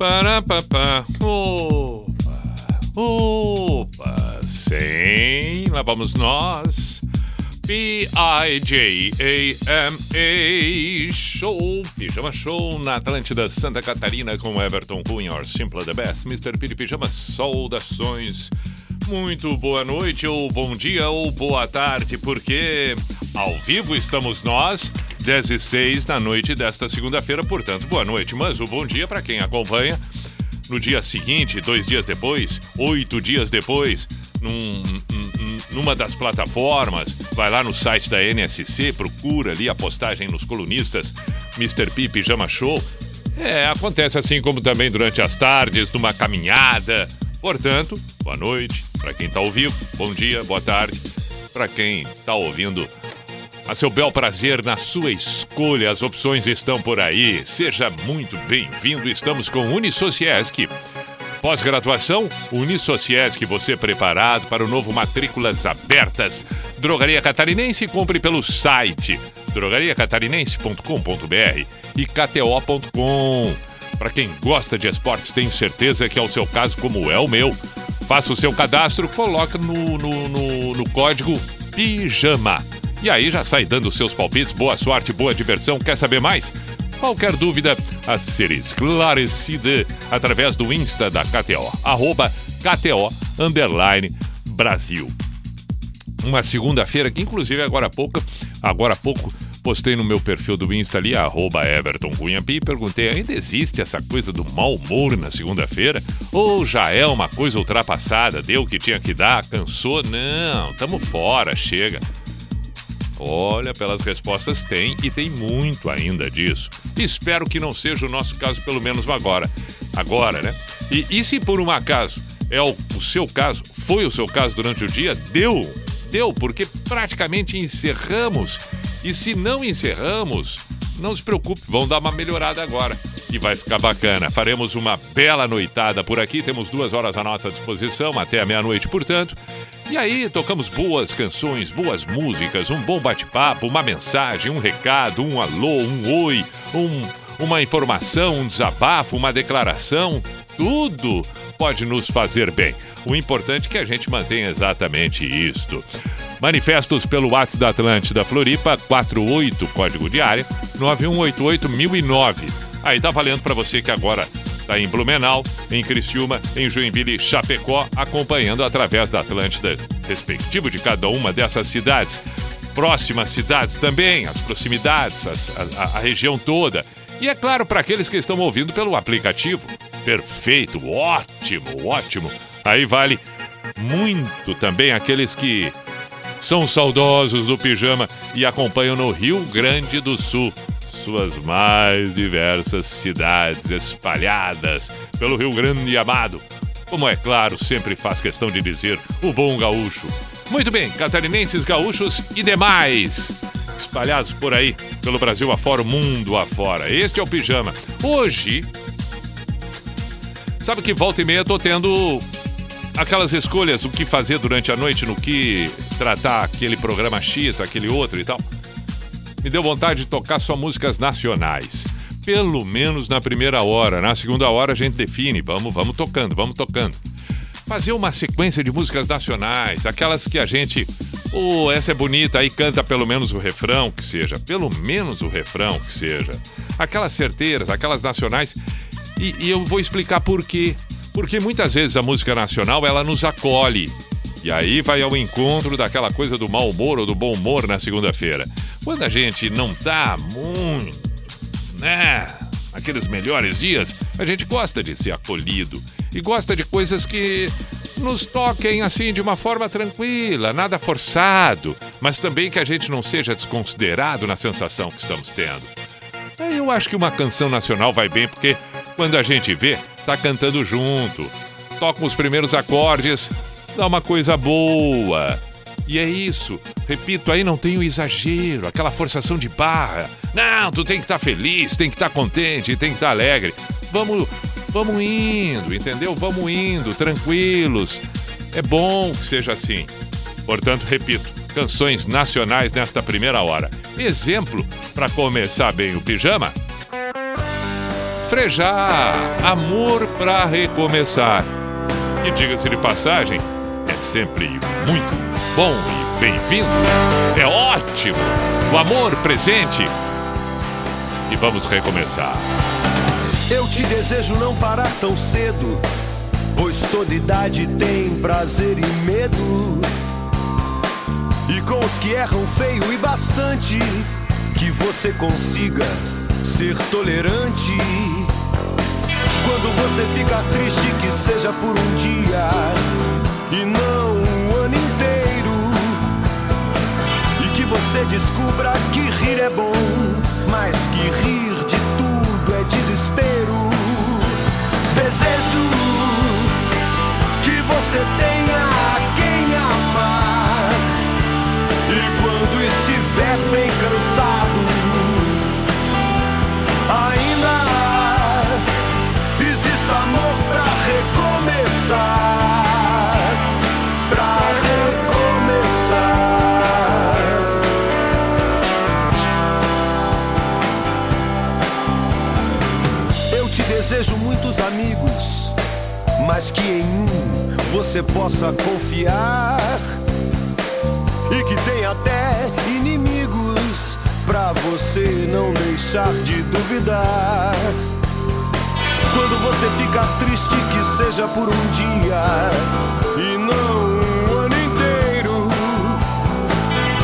Parapapá. Opa, opa, sim, lá vamos nós. P-I-J-A-M-A Show, Pijama Show na Atlântida Santa Catarina com Everton Cunha, or Simple the Best, Mr. Piri Pijama, saudações. Muito boa noite, ou bom dia, ou boa tarde, porque ao vivo estamos nós 10 e 6 da noite desta segunda-feira, portanto, boa noite. Mas o bom dia para quem acompanha no dia seguinte, dois dias depois, oito dias depois, num, numa das plataformas, vai lá no site da NSC, procura ali a postagem nos colunistas Mr. P Pijama Show. É, acontece assim como também durante as tardes, numa caminhada. Portanto, boa noite para quem está ao vivo, bom dia, boa tarde para quem está ouvindo a seu bel prazer na sua escolha. As opções estão por aí. Seja muito bem-vindo. Estamos com Unisociesc. Pós-graduação, Unisociesc, você preparado para o novo Matrículas Abertas. Drogaria Catarinense, compre pelo site drogariacatarinense.com.br e kto.com. Para quem gosta de esportes, tenho certeza que é o seu caso, como é o meu. Faça o seu cadastro, coloca no, no, no, no código PIJAMA. E aí já sai dando seus palpites. Boa sorte, boa diversão. Quer saber mais? Qualquer dúvida a ser esclarecida através do Insta da KTO, arroba KTO Brasil. Uma segunda-feira que, inclusive, agora há pouco, agora há pouco, postei no meu perfil do Insta ali, arroba Everton Cunhapi, e perguntei, ainda existe essa coisa do mau humor na segunda-feira? Ou já é uma coisa ultrapassada? Deu o que tinha que dar? Cansou? Não, tamo fora, chega. Olha, pelas respostas tem e tem muito ainda disso. Espero que não seja o nosso caso, pelo menos agora. Agora, né? E, e se por um acaso é o, o seu caso, foi o seu caso durante o dia, deu, deu, porque praticamente encerramos. E se não encerramos, não se preocupe, vão dar uma melhorada agora. E vai ficar bacana. Faremos uma bela noitada por aqui. Temos duas horas à nossa disposição, até a meia-noite, portanto. E aí, tocamos boas canções, boas músicas, um bom bate-papo, uma mensagem, um recado, um alô, um oi, um, uma informação, um desabafo, uma declaração. Tudo pode nos fazer bem. O importante é que a gente mantenha exatamente isto. Manifestos pelo WhatsApp da Atlântida Floripa, 48, código de área, 9188-1009. Aí tá valendo para você que agora Está em Blumenau, em Criciúma, em Joinville e Chapecó, acompanhando através da Atlântida, respectivo de cada uma dessas cidades. Próximas cidades também, as proximidades, as, a, a região toda. E é claro, para aqueles que estão ouvindo pelo aplicativo. Perfeito, ótimo, ótimo. Aí vale muito também aqueles que são saudosos do pijama e acompanham no Rio Grande do Sul suas mais diversas cidades espalhadas pelo Rio Grande amado. Como é claro, sempre faz questão de dizer o bom gaúcho. Muito bem, catarinenses, gaúchos e demais espalhados por aí, pelo Brasil afora, o mundo afora. Este é o Pijama. Hoje, sabe que volta e meia tô tendo aquelas escolhas, o que fazer durante a noite, no que tratar aquele programa X, aquele outro e tal me deu vontade de tocar só músicas nacionais. Pelo menos na primeira hora. Na segunda hora a gente define. Vamos, vamos tocando, vamos tocando. Fazer uma sequência de músicas nacionais, aquelas que a gente. Oh, essa é bonita, aí canta pelo menos o refrão que seja. Pelo menos o refrão que seja. Aquelas certeiras, aquelas nacionais. E, e eu vou explicar por quê. Porque muitas vezes a música nacional ela nos acolhe. E aí vai ao encontro daquela coisa do mau humor ou do bom humor na segunda-feira. Quando a gente não tá muito, né, naqueles melhores dias, a gente gosta de ser acolhido e gosta de coisas que nos toquem assim de uma forma tranquila, nada forçado, mas também que a gente não seja desconsiderado na sensação que estamos tendo. Eu acho que uma canção nacional vai bem, porque quando a gente vê, tá cantando junto. Toca os primeiros acordes, dá uma coisa boa. E é isso. Repito, aí não tem o exagero, aquela forçação de barra. Não, tu tem que estar tá feliz, tem que estar tá contente, tem que estar tá alegre. Vamos, vamos indo, entendeu? Vamos indo, tranquilos. É bom que seja assim. Portanto, repito, canções nacionais nesta primeira hora. Exemplo para começar bem o pijama. Frejar, amor para recomeçar. E diga-se de passagem, é sempre muito bom e bem-vindo. É ótimo. O amor presente. E vamos recomeçar. Eu te desejo não parar tão cedo, pois toda idade tem prazer e medo. E com os que erram feio e bastante, que você consiga ser tolerante. Quando você fica triste, que seja por um dia e não um ano inteiro. E que você descubra que rir é bom, mas que rir de tudo é desespero. Desejo que você tenha quem amar. E quando estiver bem cansado, ainda amigos, mas que em um você possa confiar e que tem até inimigos pra você não deixar de duvidar. Quando você ficar triste, que seja por um dia e não um ano inteiro.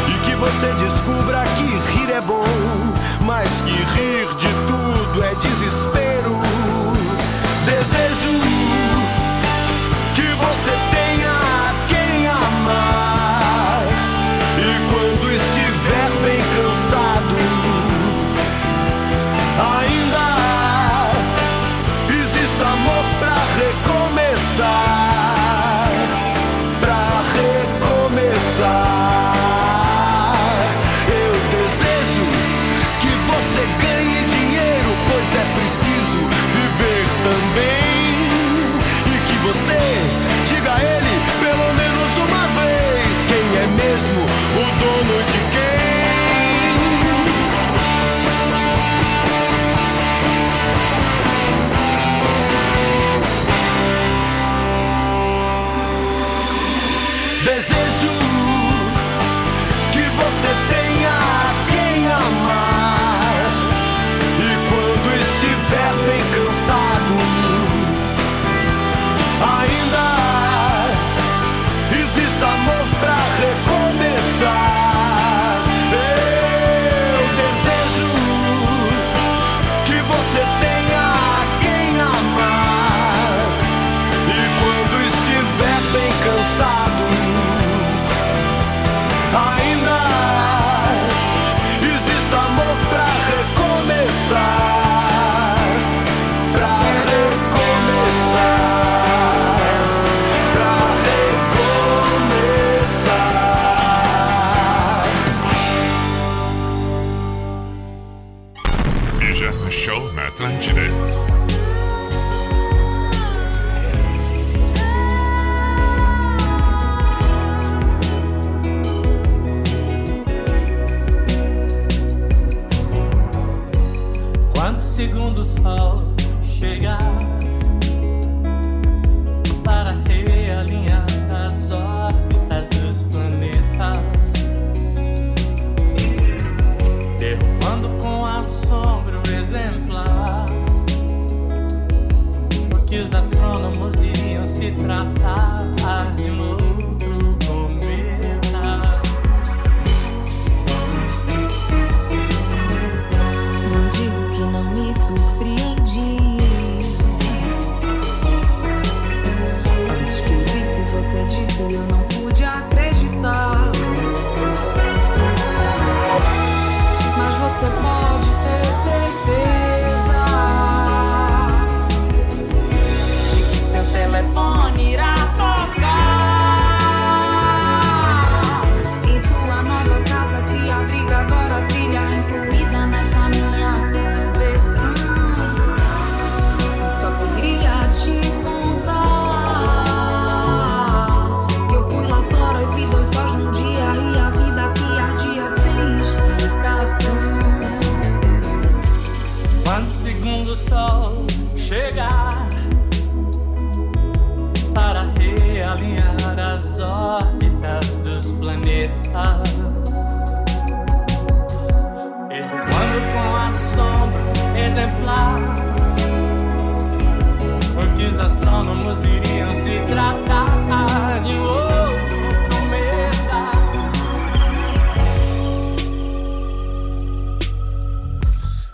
E que você descubra que rir é bom, mas que rir de tudo é desespero.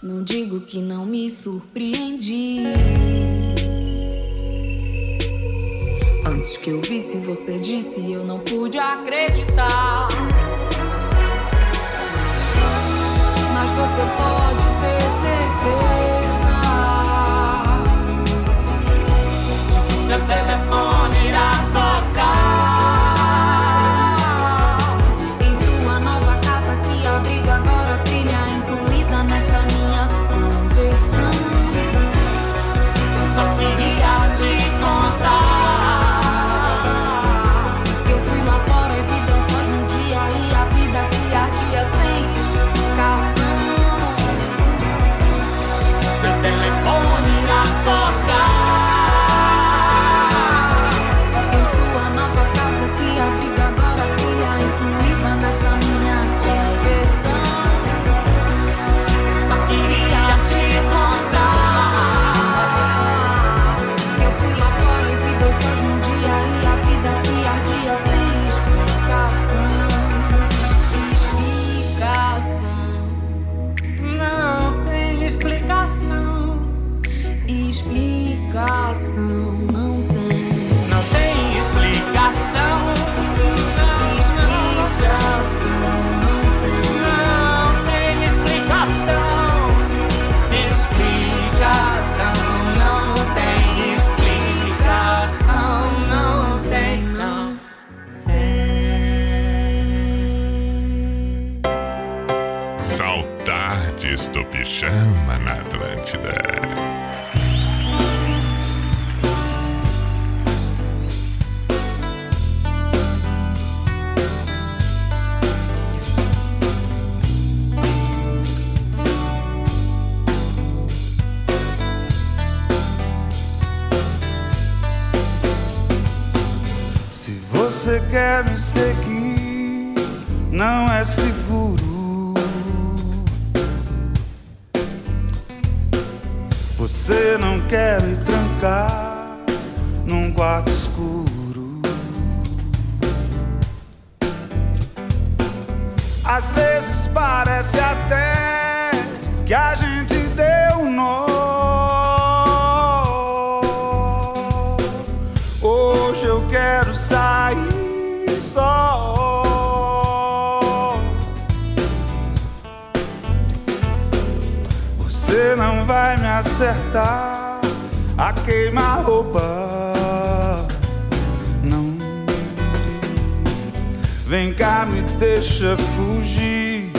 Não digo que não me surpreendi. Antes que eu visse, você disse, eu não pude acreditar. Mas você pode quer me seguir, não é seguro. Você não quer me trancar num quarto escuro. Às vezes parece até que a gente deu um nó. Hoje eu quero sair só. Você não vai me acertar a queima-roupa. Não. Vem cá, me deixa fugir,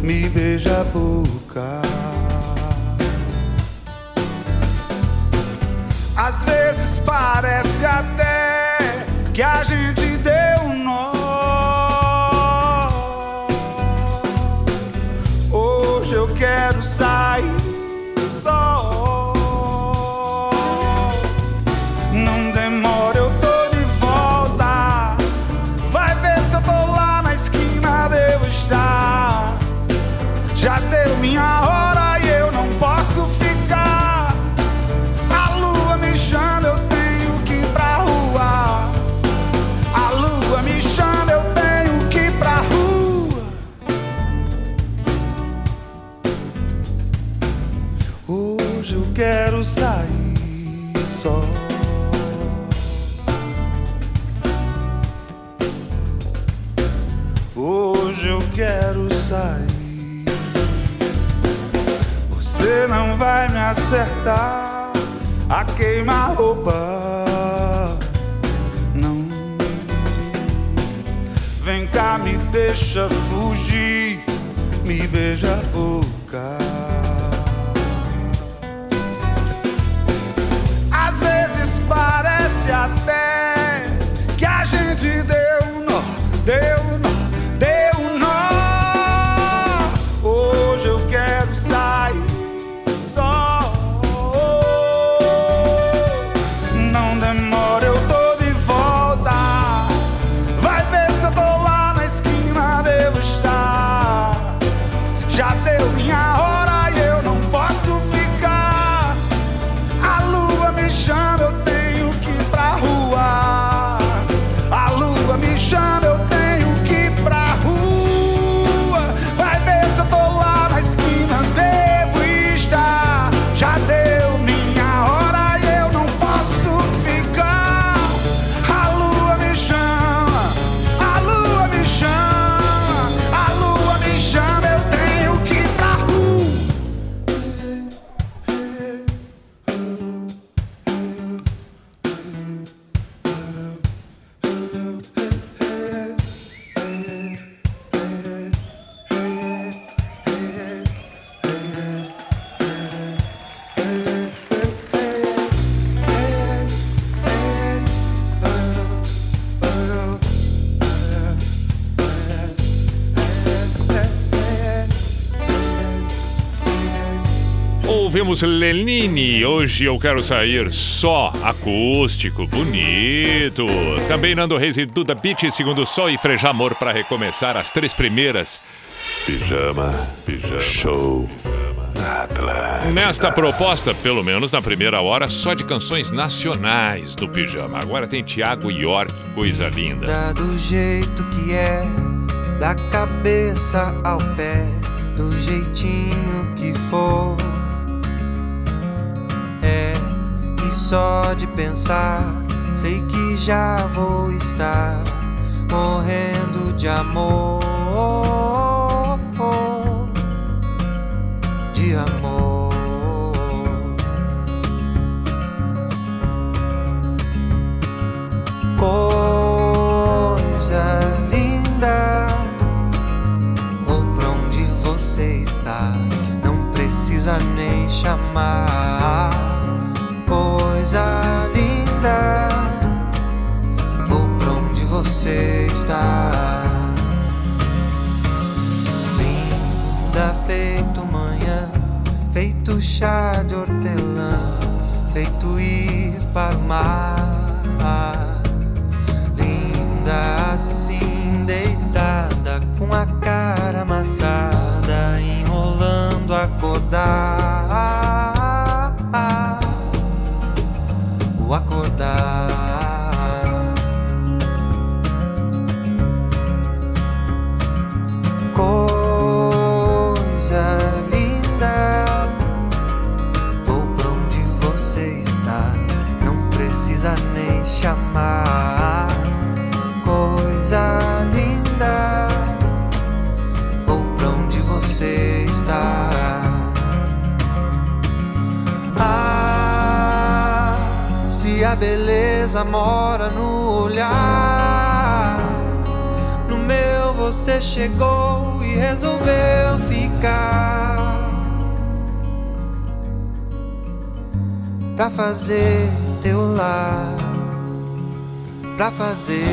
me beija a boca. Às vezes parece até que a gente deu quero quero sair só. Hoje eu quero sair. Você não vai me acertar a queima-roupa. Não. Vem cá, me deixa fugir, me beija a boca. Parece até que a gente deu nó, deu Lenine. Hoje eu quero sair só acústico, bonito. Também Nando Reis e Duda Beat, segundo Sol e Freja Amor para recomeçar as três primeiras. Pijama, pijama, show. Atlântida. Nesta proposta, pelo menos na primeira hora, só de canções nacionais do Pijama. Agora tem Tiago York, coisa linda. Dá do jeito que é, da cabeça ao pé, do jeitinho que for. E só de pensar, sei que já vou estar morrendo de amor. De amor. Coisa linda, vou pra onde você está, não precisa nem chamar. Coisa linda, vou pra onde você está. Linda feito manhã, feito chá de hortelã, feito ir para o mar. Linda assim, deitada, chegou e resolveu ficar. Pra fazer teu lar, pra fazer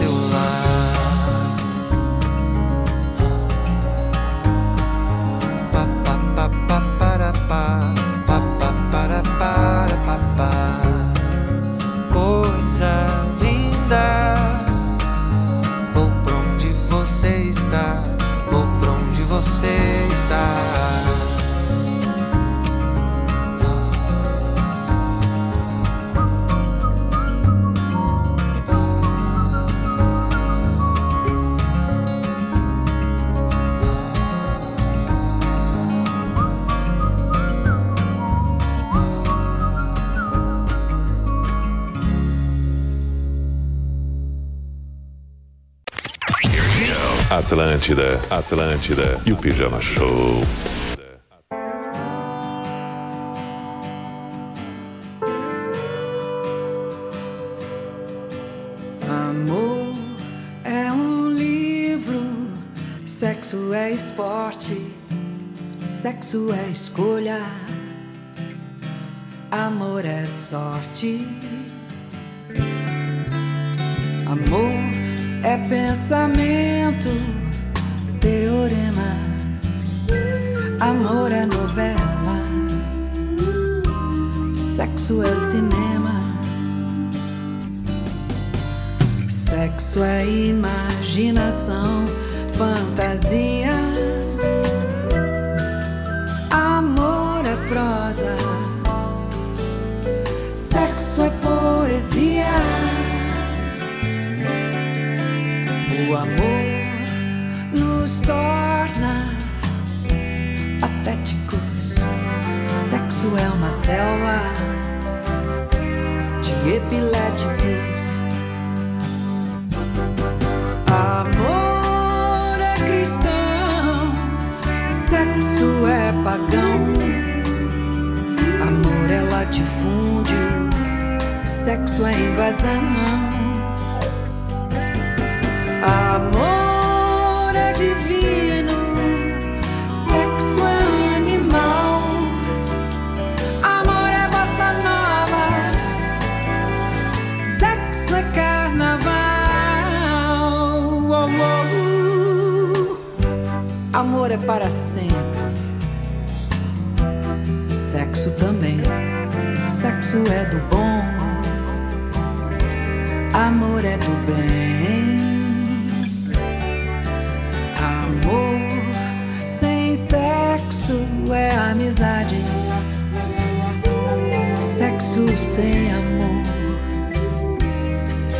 teu lar. Atlântida, Atlântida e o Pijama Show. Amor é um livro, sexo é esporte, sexo é escolha, amor é sorte. Amor é pensamento, É imaginação,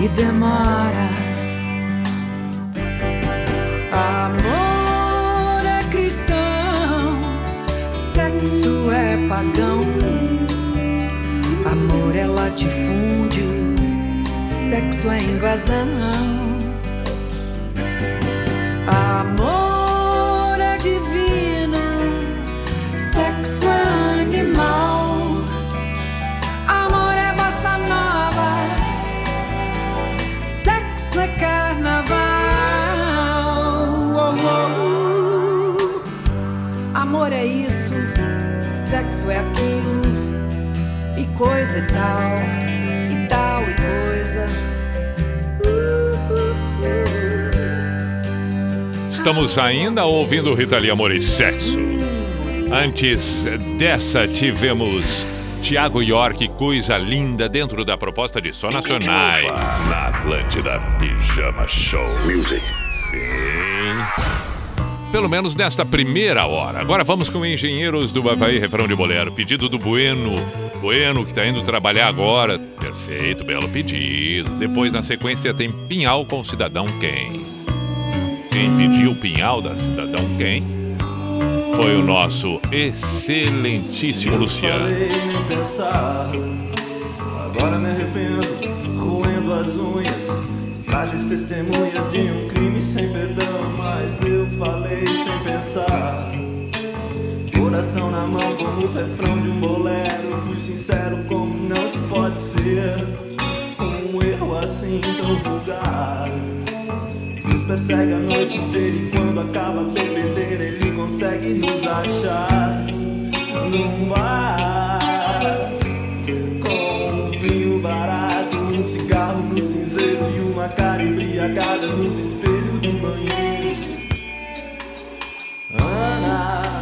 e demora. Amor é cristão, sexo é pagão. Amor é latifúndio, sexo é invasão. E coisa e tal, e tal e coisa. Uh, uh, uh. Estamos ainda ouvindo Rita Lee Amor e Sexo. Antes dessa, tivemos Tiago York, coisa linda, dentro da proposta de som nacionais. Na Atlântida Pijama Show. Music. Sim. Pelo menos nesta primeira hora. Agora vamos com Engenheiros do Havaí, refrão de bolero. Pedido do Bueno. Bueno, que está indo trabalhar agora. Perfeito, belo pedido. Depois, na sequência, tem Pinhal com Cidadão Quem. Quem pediu Pinhal da Cidadão Quem foi o nosso excelentíssimo Luciano. falei pensar. Agora me arrependo, roendo as unhas. Frágeis testemunhas de um crime sem perdão. Mas eu falei sem pensar. Coração na mão, como o refrão de um bolero. Fui sincero, como não se pode ser. Um erro assim tão vulgar. Nos persegue a noite inteira e quando acaba a ele consegue nos achar num bar embriagada no espelho do banheiro. Ana,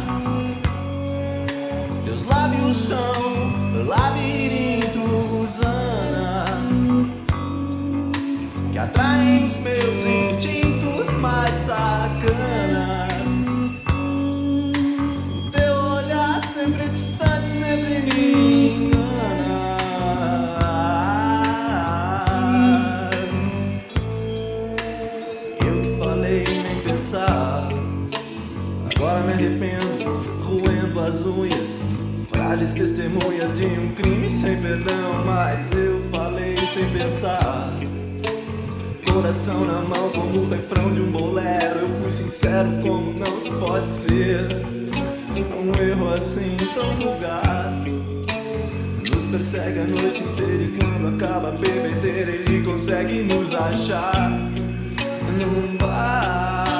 Testemunhas de um crime sem perdão, mas eu falei sem pensar. Coração na mão como o refrão de um bolero. Eu fui sincero como não se pode ser? Um erro assim tão vulgar. Nos persegue a noite inteira E quando acaba a bebedeira Ele consegue nos achar Num bar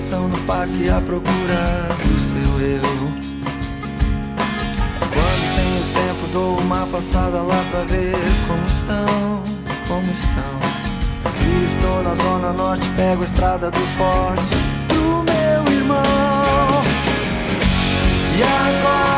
faz meditação no parque à procura do seu eu. Quando tenho tempo, dou uma passada lá pra ver como estão, como estão. Se estou na zona norte, pego a estrada do forte do meu irmão. E agora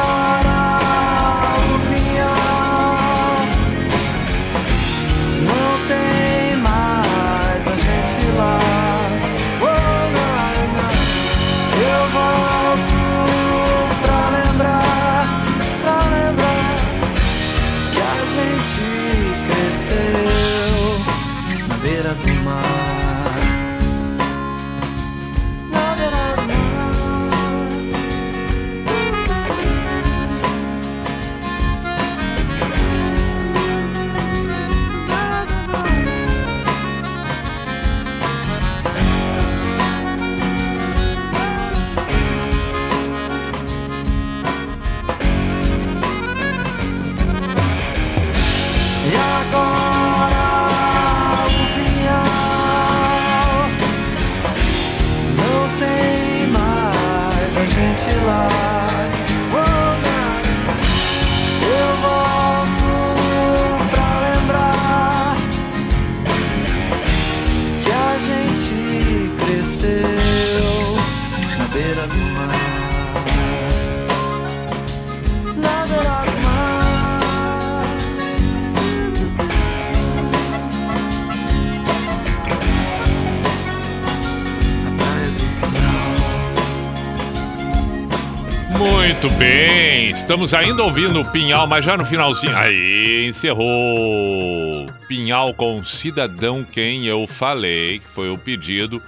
Muito bem, estamos ainda ouvindo o Pinhal, mas já no finalzinho. Aí, encerrou. Pinhal com Cidadão Quem Eu Falei, que foi o pedido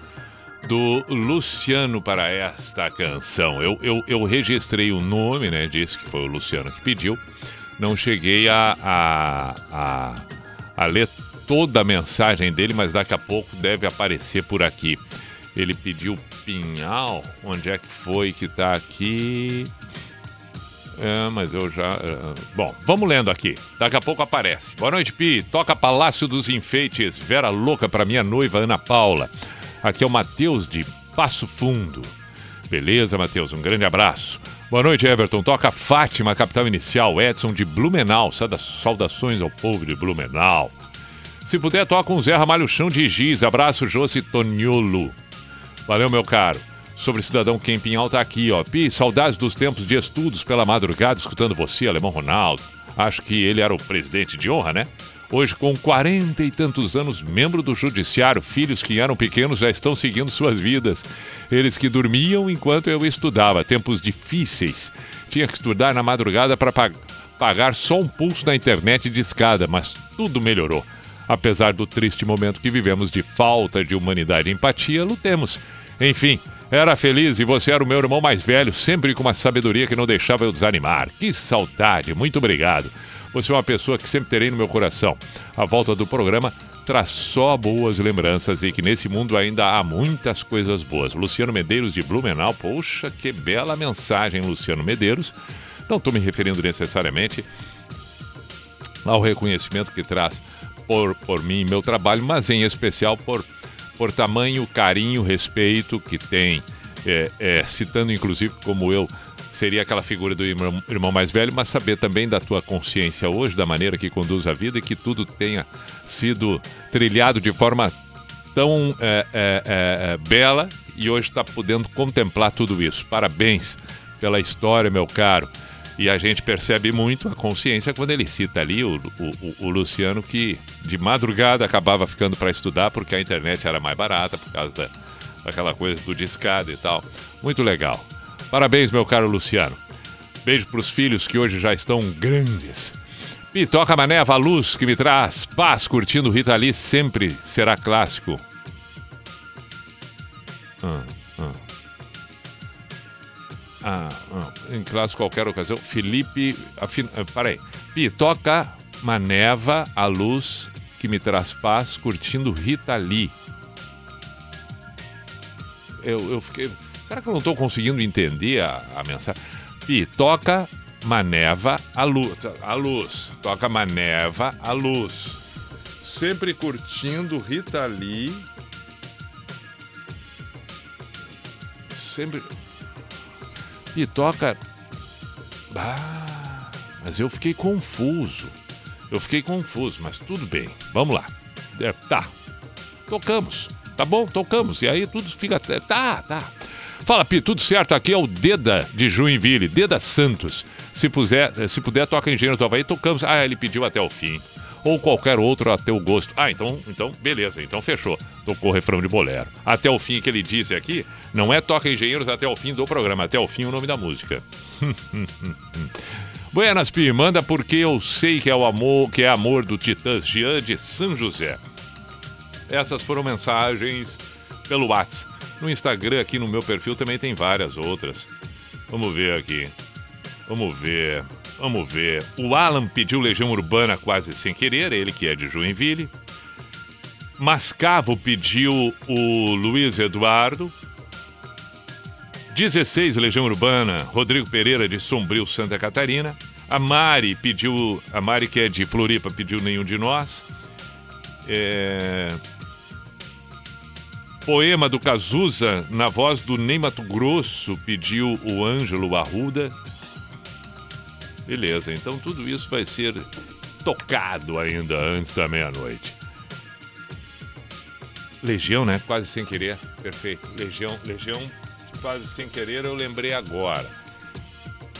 do Luciano para esta canção. Eu, eu, eu registrei o nome, né? Disse que foi o Luciano que pediu. Não cheguei a, a, a, a ler toda a mensagem dele, mas daqui a pouco deve aparecer por aqui. Ele pediu Pinhal. Onde é que foi que tá aqui? É, mas eu já. é, Bom, vamos lendo aqui. Daqui a pouco aparece. Boa noite, Pi. Toca Palácio dos Enfeites. Vera Louca para minha noiva Ana Paula. Aqui é o Matheus de Passo Fundo. Beleza, Matheus? Um grande abraço. Boa noite, Everton. Toca Fátima, capital inicial. Edson de Blumenau. Sauda- Saudações ao povo de Blumenau. Se puder, toca um Zé Ramalho Chão de Giz. Abraço, Josi Toniolo. Valeu, meu caro. Sobre Cidadão Quem Pinhal tá aqui, ó. Pi, saudades dos tempos de estudos pela madrugada, escutando você, Alemão Ronaldo. Acho que ele era o presidente de honra, né? Hoje, com 40 e tantos anos, membro do judiciário, filhos que eram pequenos já estão seguindo suas vidas. Eles que dormiam enquanto eu estudava, tempos difíceis. Tinha que estudar na madrugada para pagar só um pulso na internet de escada, mas tudo melhorou. Apesar do triste momento que vivemos de falta de humanidade e empatia, lutemos. Enfim, era feliz e você era o meu irmão mais velho, sempre com uma sabedoria que não deixava eu desanimar. Que saudade, muito obrigado. Você é uma pessoa que sempre terei no meu coração. A volta do programa traz só boas lembranças e que nesse mundo ainda há muitas coisas boas. Luciano Medeiros de Blumenau, poxa, que bela mensagem, Luciano Medeiros. Não estou me referindo necessariamente ao reconhecimento que traz por, por mim e meu trabalho, mas em especial por, por tamanho, carinho, respeito que tem, é, é, citando inclusive como eu seria aquela figura do irmão, irmão mais velho, mas saber também da tua consciência hoje, da maneira que conduz a vida e que tudo tenha sido trilhado de forma tão é, é, é, bela e hoje está podendo contemplar tudo isso. Parabéns pela história, meu caro. E a gente percebe muito a consciência quando ele cita ali o, o, o Luciano, que de madrugada acabava ficando para estudar porque a internet era mais barata por causa da, daquela coisa do discado e tal. Muito legal. Parabéns, meu caro Luciano. Beijo para os filhos que hoje já estão grandes. Me toca maneva a luz que me traz paz curtindo Rita Lee sempre será clássico. Ah, ah. Ah, em classe qualquer ocasião. Felipe. Ah, Peraí. Pi, toca Maneva, a luz que me traz paz, curtindo Rita Lee. Eu, eu fiquei. Será que eu não estou conseguindo entender a, a mensagem? Pi, toca Maneva, a luz. A luz. Toca Maneva, a luz. Sempre curtindo Rita Lee. Sempre. E toca. Ah, mas eu fiquei confuso. Eu fiquei confuso, mas tudo bem. Vamos lá. É, tá. Tocamos. Tá bom? Tocamos. E aí tudo fica. Tá, tá. Fala, Pi, tudo certo? Aqui é o Deda de Joinville, Deda Santos. Se, puser, se puder, toca Engenheiro do Havaí, tocamos. Ah, ele pediu até o fim. Ou qualquer outro a teu gosto. Ah, então, então beleza, então fechou. Tocou o refrão de bolero. Até o fim que ele disse aqui, não é Toca Engenheiros até o fim do programa, até o fim o nome da música. Buenas, Pi, manda porque eu sei que é o amor, que é amor do Titãs Jean de São José. Essas foram mensagens pelo WhatsApp. No Instagram, aqui no meu perfil, também tem várias outras. Vamos ver aqui. Vamos ver. Vamos ver. O Alan pediu Legião Urbana quase sem querer, ele que é de Joinville. Mascavo pediu o Luiz Eduardo. 16 Legião Urbana, Rodrigo Pereira de Sombrio, Santa Catarina. A Mari pediu, a Mari que é de Floripa pediu nenhum de nós. É... Poema do Cazuza, na voz do Ney Mato Grosso, pediu o Ângelo Arruda. Beleza, então tudo isso vai ser tocado ainda antes da meia-noite. Legião, né? Quase sem querer. Perfeito. Legião, Legião, quase sem querer, eu lembrei agora.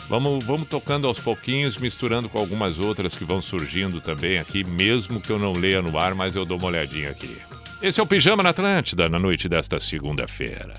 Vamos, vamos tocando aos pouquinhos, misturando com algumas outras que vão surgindo também aqui, mesmo que eu não leia no ar, mas eu dou uma olhadinha aqui. Esse é o Pijama na Atlântida, na noite desta segunda-feira.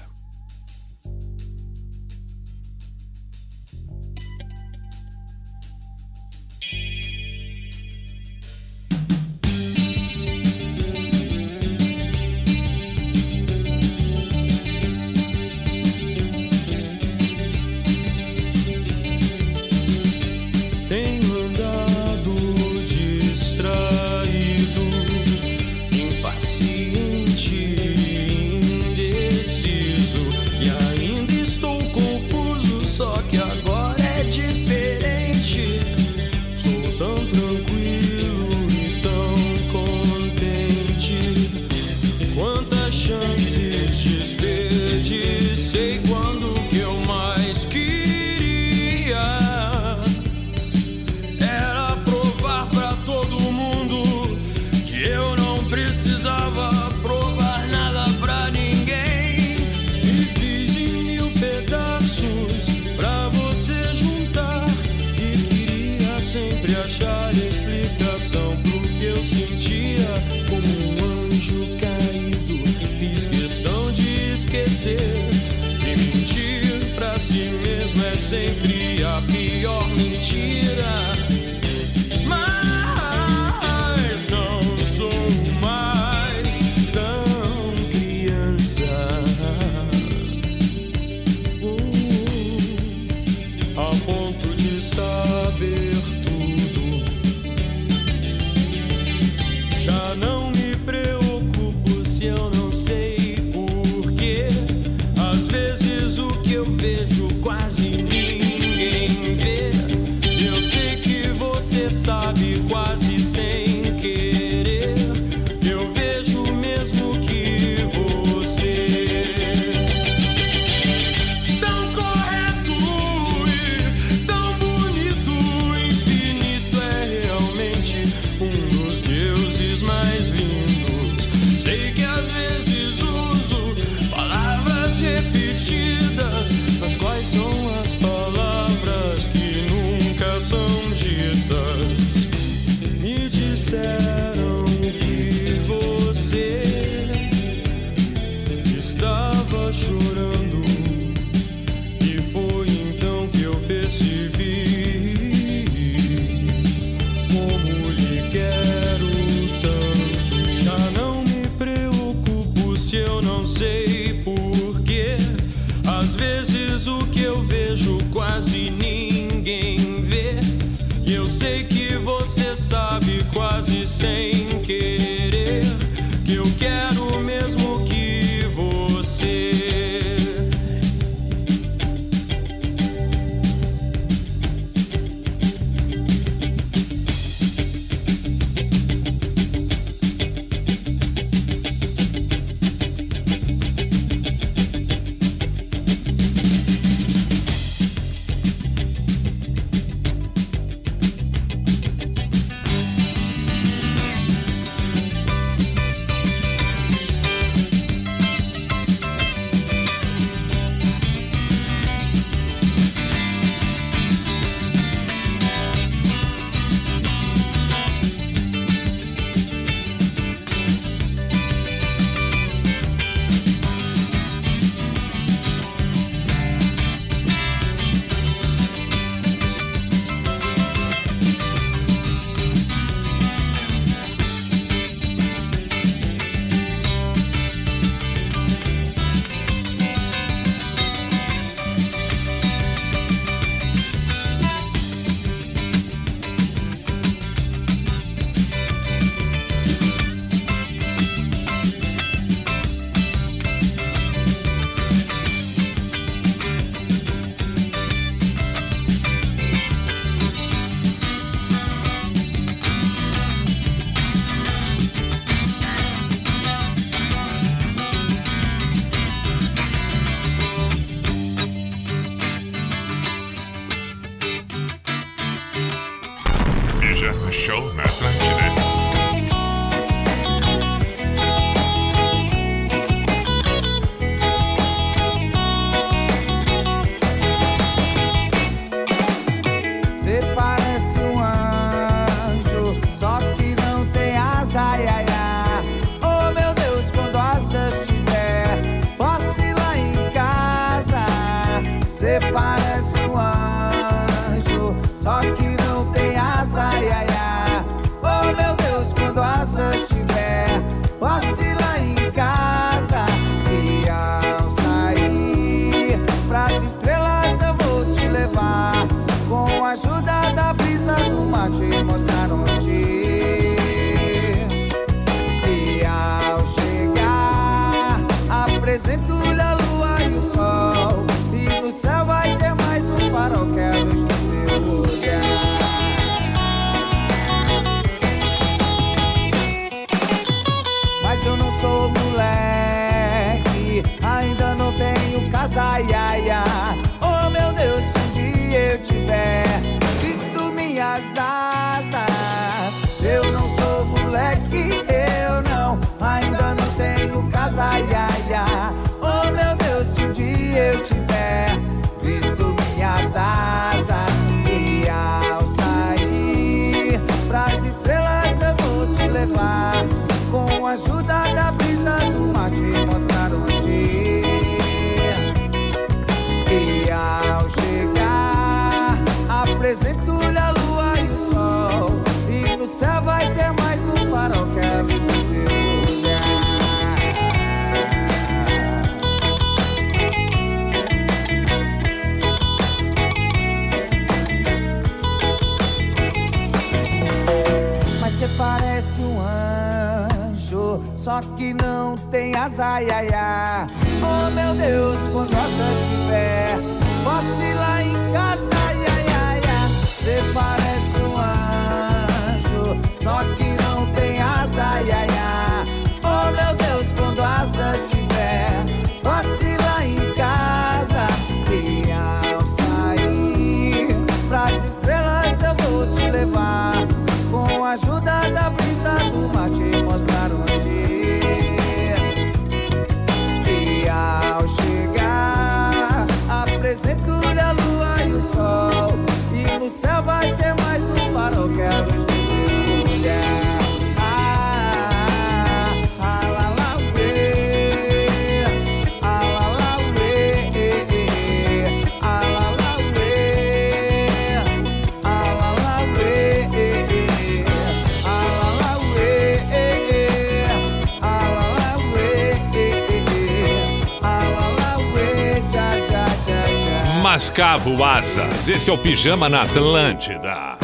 Mascavo Asas. Esse é o Pijama na Atlântida.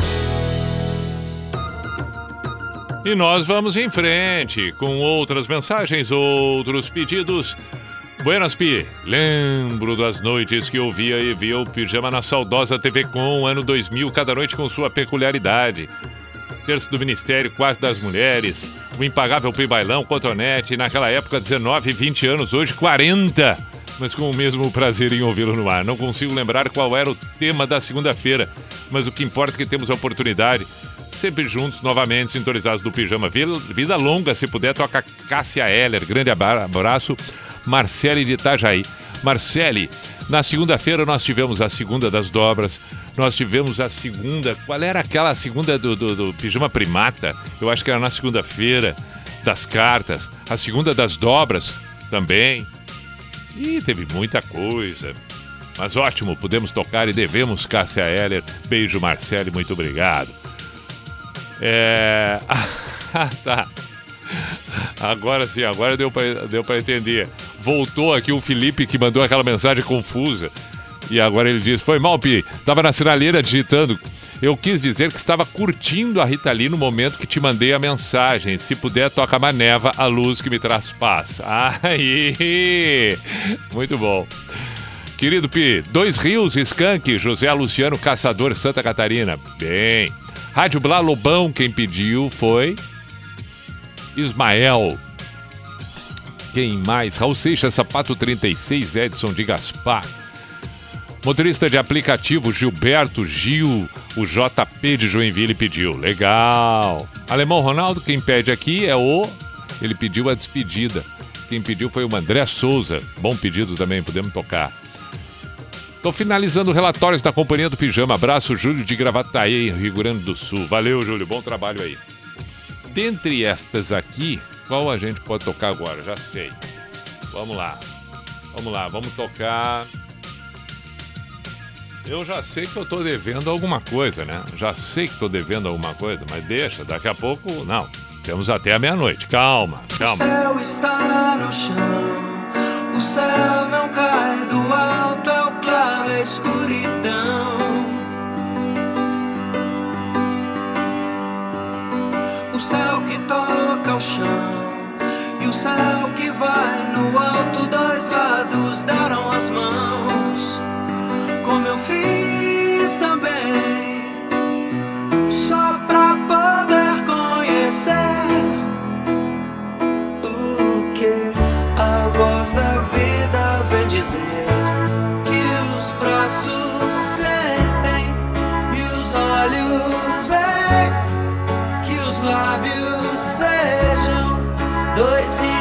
E nós vamos em frente com outras mensagens, outros pedidos. Buenas Pi, lembro das noites que ouvia e via o Pijama na saudosa TV Com, ano 2000, cada noite com sua peculiaridade. Terço do Ministério, Quarto das Mulheres, o impagável Pi Bailão, Cotonete, naquela época 19, 20 anos, hoje 40, mas com o mesmo prazer em ouvi-lo no ar. Não consigo lembrar qual era o tema da segunda-feira, mas o que importa é que temos a oportunidade sempre juntos, novamente, sintonizados do Pijama. Vida, longa, se puder, toca Cássia Heller. Grande abra- abraço, Marcele de Itajaí. Marcele, na segunda-feira nós tivemos a segunda das dobras, nós tivemos a segunda. Qual era aquela segunda do, do, do Pijama Primata? Eu acho que era na segunda-feira das cartas, a segunda das dobras também. E teve muita coisa. Mas ótimo, podemos tocar e devemos Cássia Heller. Beijo, Marcele, muito obrigado. É. Ah, tá. Agora sim, agora deu pra, deu pra entender. Voltou aqui o Felipe que mandou aquela mensagem confusa. E agora ele diz: Foi mal, Pi. Tava na sinaleira digitando. Eu quis dizer que estava curtindo a Rita Lee no momento que te mandei a mensagem. Se puder, toca Maneva, a luz que me traz paz. Aí! Muito bom. Querido Pi, Dois Rios, Skank, José Luciano Caçador, Santa Catarina. Bem. Rádio Blá Lobão, quem pediu foi Ismael. Quem mais? Raul Seixas, Sapato 36, Edson de Gaspar. Motorista de aplicativo Gilberto Gil, o JP de Joinville pediu. Legal. Alemão Ronaldo, quem pede aqui é o. Ele pediu a despedida. Quem pediu foi o André Souza. Bom pedido também, podemos tocar. Tô finalizando relatórios da Companhia do Pijama. Abraço, Júlio de Gravataí, Rio Grande do Sul. Valeu, Júlio. Bom trabalho aí. Dentre estas aqui, qual a gente pode tocar agora? Já sei. Vamos lá. Vamos lá, vamos tocar. Eu já sei que eu tô devendo alguma coisa, né? Já sei que tô devendo alguma coisa, mas deixa, daqui a pouco. Não. Temos até a meia-noite. Calma, O calma. céu está no chão, o céu não cai do alto, é o claro, é escuridão. O céu que toca o chão e o céu que vai no alto, dois lados deram as mãos, como eu fiz também, só pra poder conhecer o que a voz da vida vem dizer. Que os braços sentem e os olhos veem. Que os lábios sejam dois rios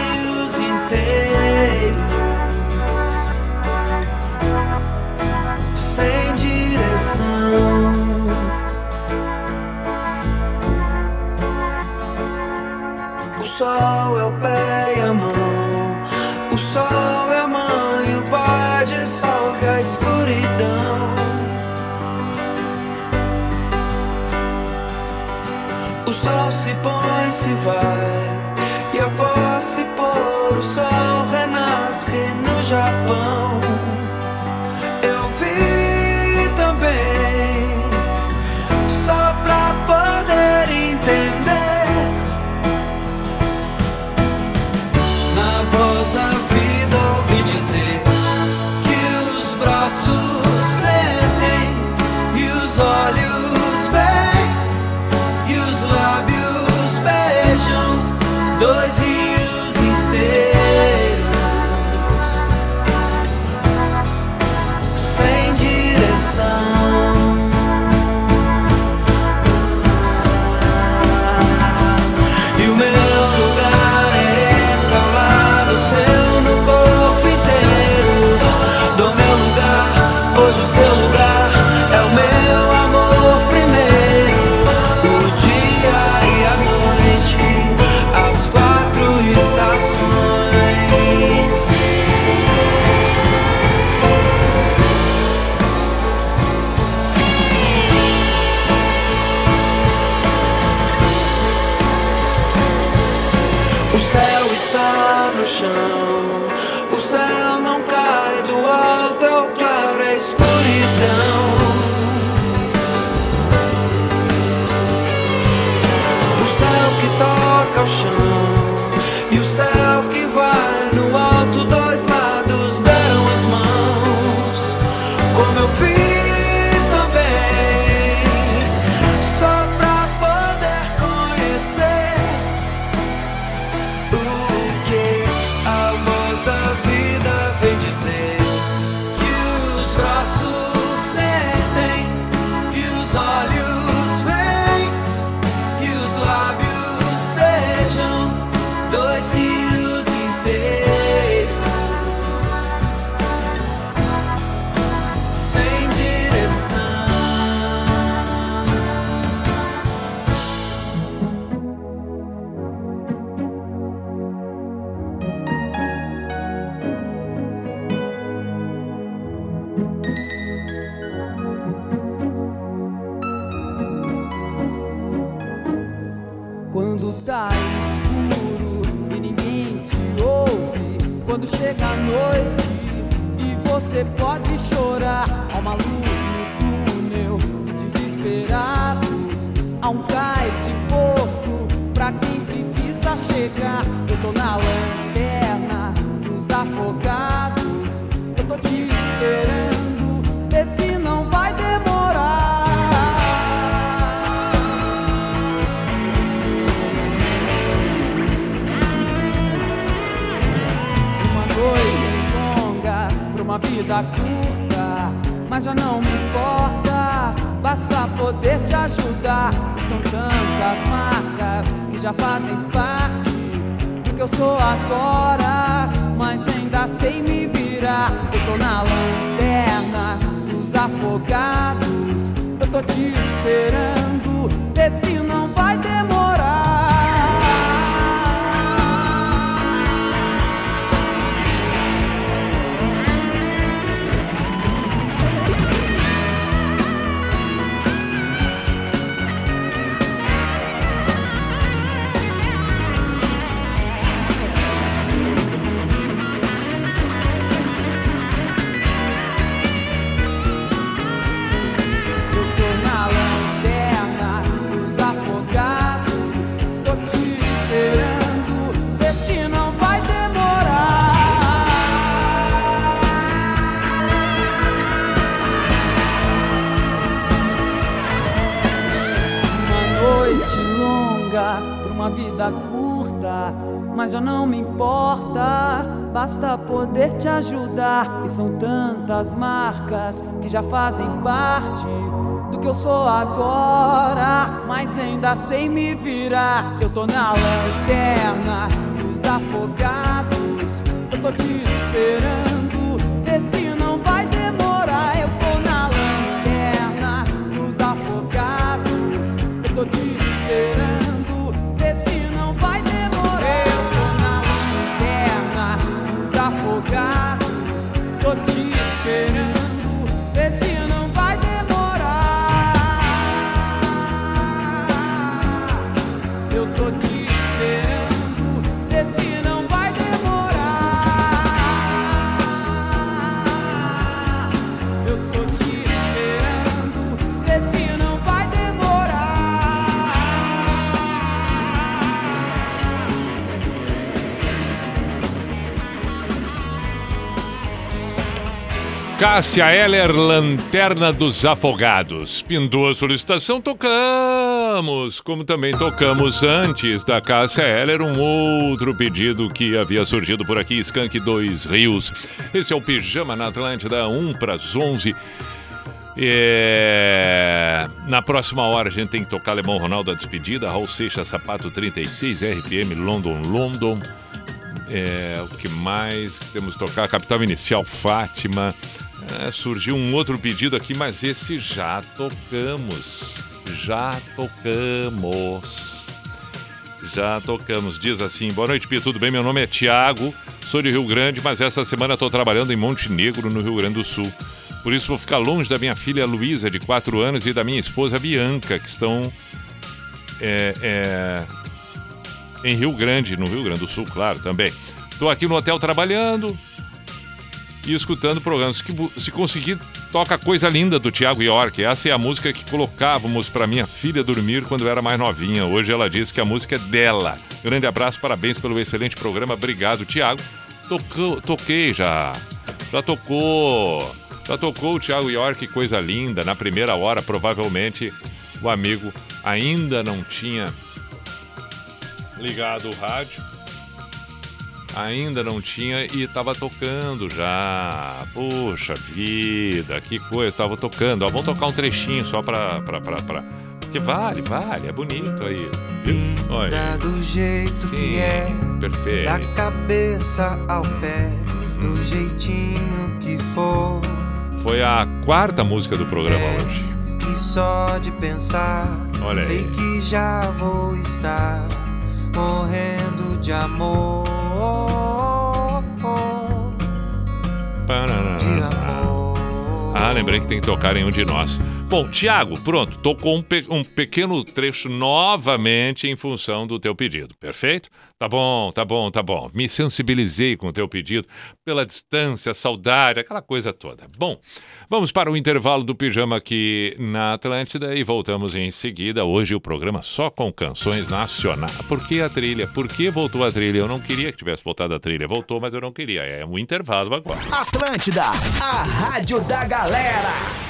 sol é o pé e a mão. O sol é a mãe, o pai dissolve a escuridão. O sol se põe, se vai. E após se pôr, o sol renasce no Japão. Não me importa. Basta poder te ajudar. E são tantas marcas que já fazem parte do que eu sou agora, mas ainda sei me virar. Eu tô na lanterna dos afogados, eu tô te esperando. Cássia Heller, Lanterna dos Afogados. Pindou a solicitação, tocamos. Como também tocamos antes da Cássia Heller, um outro pedido que havia surgido por aqui, Skank Dois Rios. Esse é o Pijama na Atlântida, 1 para as 11. É... Na próxima hora a gente tem que tocar Alemão Ronaldo a despedida, Raul Seixas Sapato 36, RPM London London. É, o que mais temos que tocar? Capital Inicial Fátima. É, surgiu um outro pedido aqui, mas esse já tocamos. Já tocamos. Já tocamos. Diz assim: Boa noite, Pia. Tudo bem? Meu nome é Tiago, sou de Rio Grande, mas essa semana estou trabalhando em Montenegro, no Rio Grande do Sul. Por isso vou ficar longe da minha filha Luísa, de 4 anos, e da minha esposa Bianca, que estão é, é, em Rio Grande, no Rio Grande do Sul, claro, também. Estou aqui no hotel trabalhando e escutando programas. Se, se conseguir, toca Coisa Linda do Tiago York. Essa é a música que colocávamos para minha filha dormir quando era mais novinha. Hoje ela diz que a música é dela. Grande abraço, parabéns pelo excelente programa. Obrigado, Tiago. Toquei já. Já tocou. Já tocou o Tiago York, coisa linda. Na primeira hora, provavelmente, o amigo ainda não tinha ligado o rádio. Ainda não tinha e estava tocando já. Puxa vida, que coisa, tava tocando. Ó, vamos tocar um trechinho só pra. pra, pra, pra... Porque vale, vale, é bonito aí. Viu? Olha. do jeito Sim, que é, perfeito. da cabeça ao pé, do jeitinho que for, Foi a quarta música do programa hoje. que só de pensar, Olha aí. sei que já vou estar morrendo de amor. Ah, lembrei que tem que tocar em um de nós. Bom, Tiago, pronto, tocou um, pe- um pequeno trecho novamente em função do teu pedido, perfeito? Tá bom, tá bom, tá bom. Me sensibilizei com o teu pedido pela distância, saudade, aquela coisa toda. Bom, vamos para o intervalo do pijama aqui na Atlântida e voltamos em seguida. Hoje o programa só com canções nacionais. Por que a trilha? Por que voltou a trilha? Eu não queria que tivesse voltado a trilha. Voltou, mas eu não queria. É um intervalo agora. Atlântida, a rádio da galera.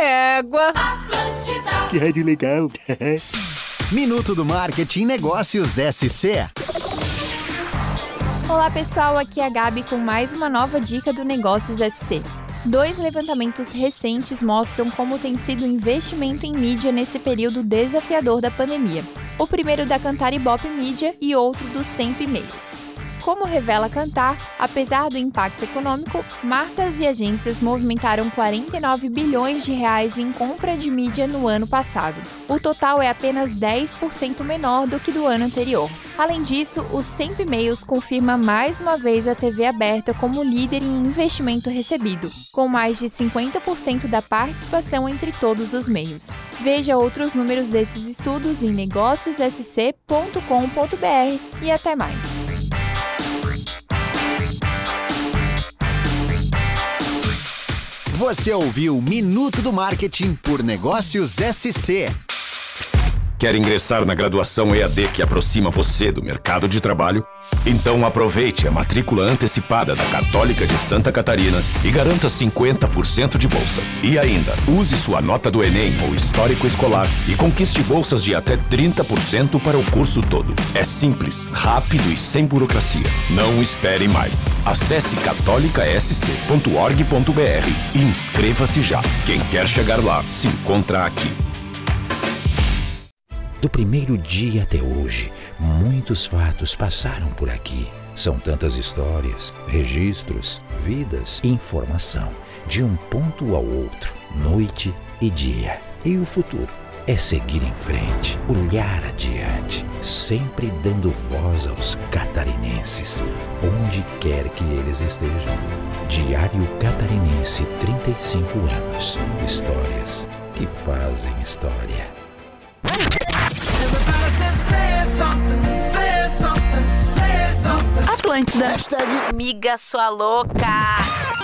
Égua. Que rádio legal. Minuto do Marketing Negócios SC. Olá pessoal, aqui é a Gabi com mais uma nova dica do Negócios SC. Dois levantamentos recentes mostram como tem sido o investimento em mídia nesse período desafiador da pandemia. O primeiro da Cantar Ibope Mídia e outro do Sempre Meios. Como revela Cantar, apesar do impacto econômico, marcas e agências movimentaram 49 bilhões de reais em compra de mídia no ano passado. O total é apenas 10% menor do que do ano anterior. Além disso, o Sempre Meios confirma mais uma vez a TV aberta como líder em investimento recebido, com mais de 50% da participação entre todos os meios. Veja outros números desses estudos em negóciossc.com.br e até mais. Você ouviu Minuto do Marketing por Negócios SC. Quer ingressar na graduação EAD que aproxima você do mercado de trabalho? Então aproveite a matrícula antecipada da Católica de Santa Catarina e garanta 50% de bolsa. E ainda, use sua nota do Enem ou histórico escolar e conquiste bolsas de até 30% para o curso todo. É simples, rápido e sem burocracia. Não espere mais. Acesse catolicasc.org.br e inscreva-se já. Quem quer chegar lá, se encontra aqui. Do primeiro dia até hoje, muitos fatos passaram por aqui. São tantas histórias, registros, vidas, informação, de um ponto ao outro, noite e dia. E o futuro é seguir em frente, olhar adiante, sempre dando voz aos catarinenses, onde quer que eles estejam. Diário Catarinense 35 anos. Histórias que fazem história. Atlântida. Miga sua louca.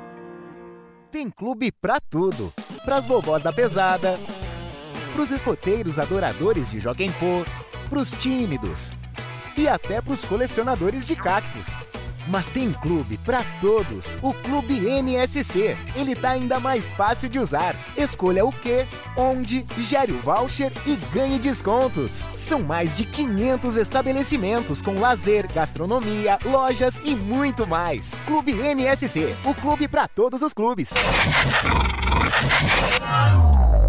Tem clube pra tudo. Pras vovós da pesada, pros escoteiros adoradores de Joguem Pô, pros tímidos e até pros colecionadores de cactos. Mas tem clube pra todos, o Clube NSC. Ele tá ainda mais fácil de usar. Escolha o que, onde, gere o voucher e ganhe descontos. São mais de 500 estabelecimentos com lazer, gastronomia, lojas e muito mais. Clube NSC, o clube pra todos os clubes.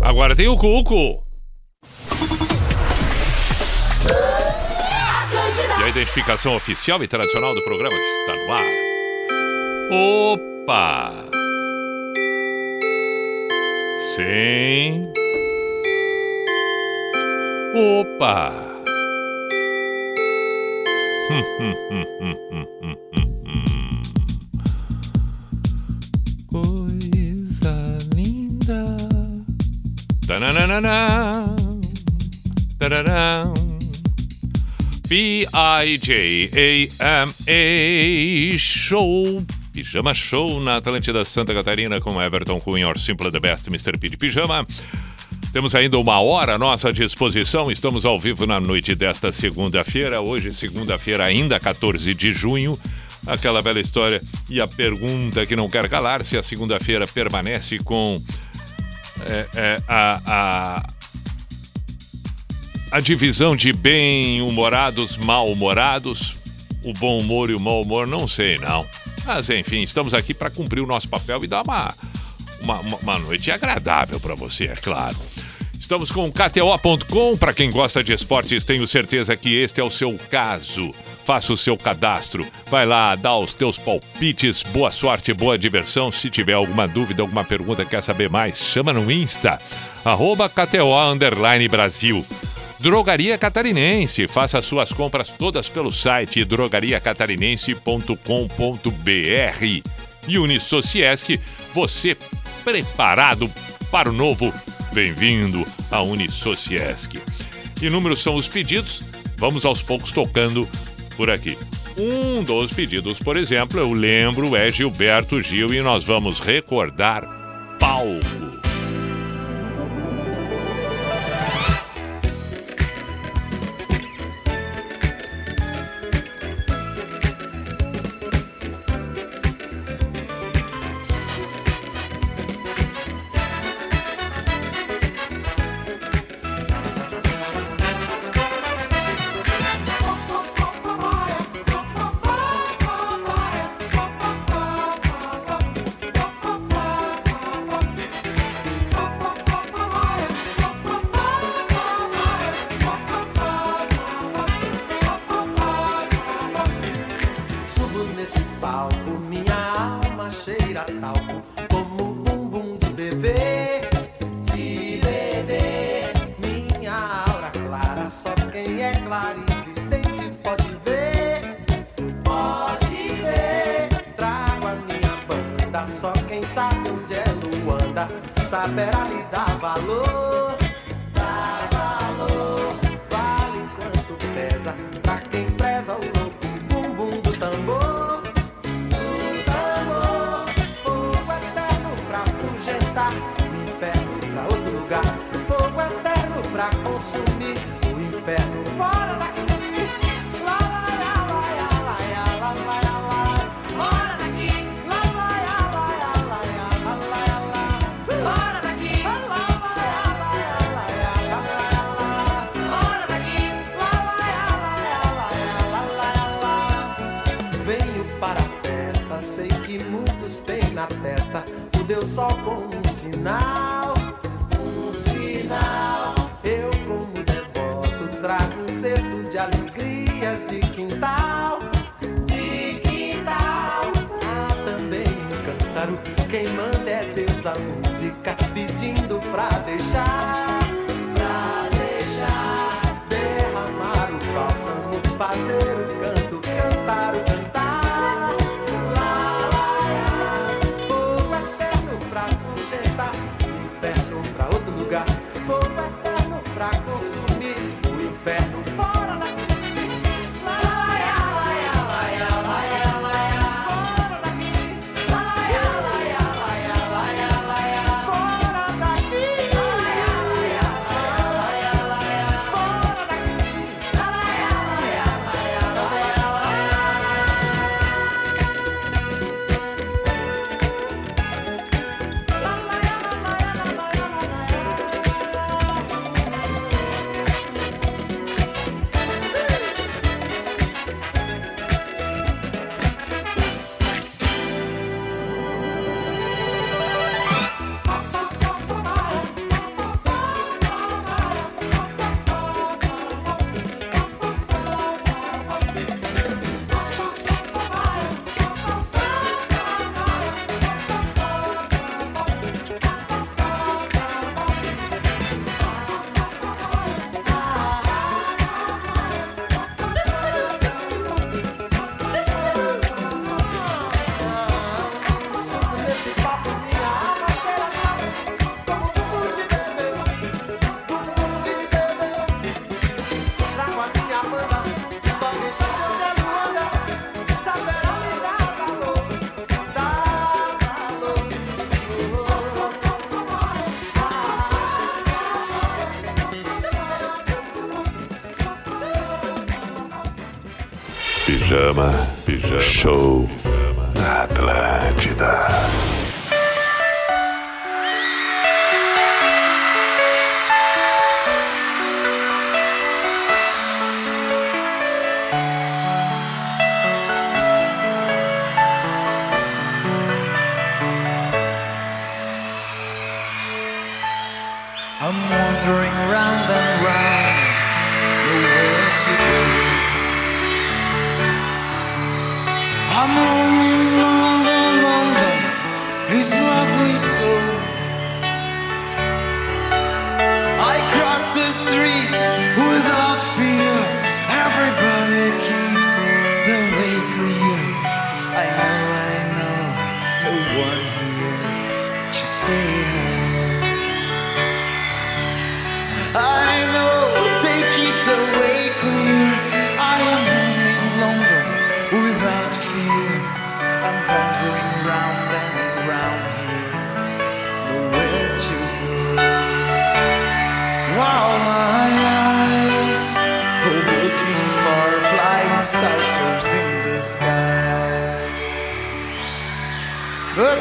Agora tem o Cuco. E a identificação oficial e tradicional do programa que está no ar. Opa! Sim. Opa! Hum, hum, hum, hum. Coisa linda. Tananana. Tararão. P-I-J-A-M-A Show. Pijama Show na Atlântida Santa Catarina com Everton Cunha, Or Simple the Best, Mr. P de Pijama. Temos ainda uma hora à nossa disposição. Estamos ao vivo na noite desta segunda-feira. Hoje, segunda-feira, ainda 14 de junho. Aquela velha história e a pergunta que não quer calar: se a segunda-feira permanece com é, é, a, a, a divisão de bem-humorados, mal-humorados, o bom humor e o mau humor, não sei não. Mas enfim, estamos aqui para cumprir o nosso papel e dar uma, uma, uma- noite agradável para você, é claro. Estamos com KTO.com. Para quem gosta de esportes, tenho certeza que este é o seu caso. Faça o seu cadastro. Vai lá, dá os teus palpites. Boa sorte, boa diversão. Se tiver alguma dúvida, alguma pergunta, quer saber mais, chama no Insta. Arroba KTO Brasil. Drogaria Catarinense. Faça suas compras todas pelo site drogariacatarinense.com.br. E Unisociesc, você preparado para o novo? Bem-vindo a Unisociesc. Inúmeros são os pedidos, vamos aos poucos tocando por aqui. Um dos pedidos, por exemplo, eu lembro, é Gilberto Gil e nós vamos recordar palco. me. Deixar,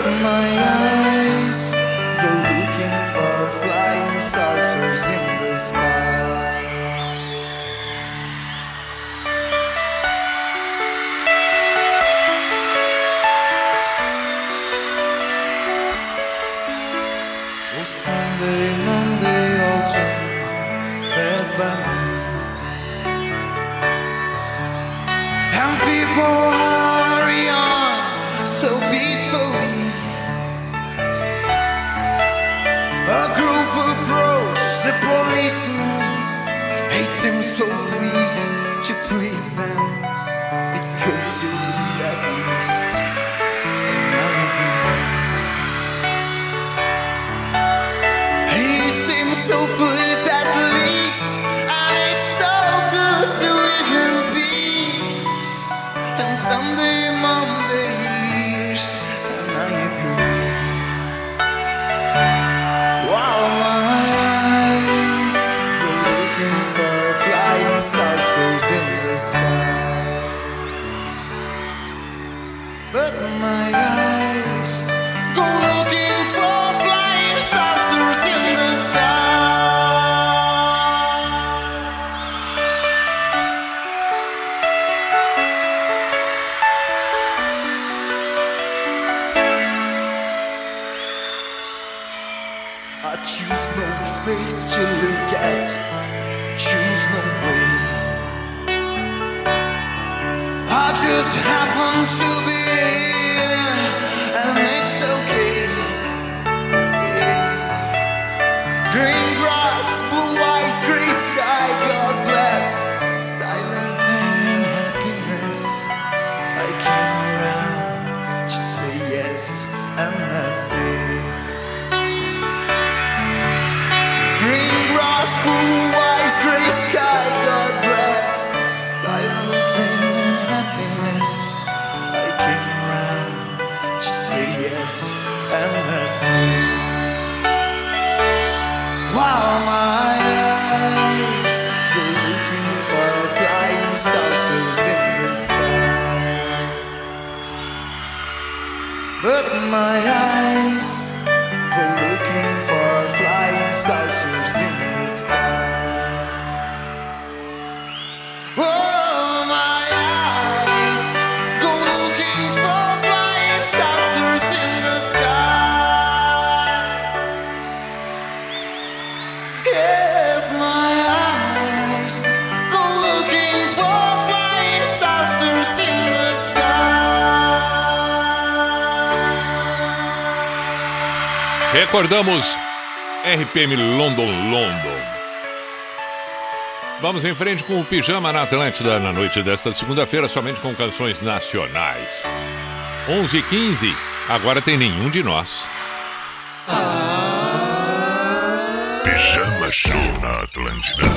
my eyes. Recordamos RPM London London. Vamos em frente com o Pijama na Atlântida na noite desta segunda-feira, somente com canções nacionais. 11 e 15 agora tem nenhum de nós. Pijama Show na Atlântida.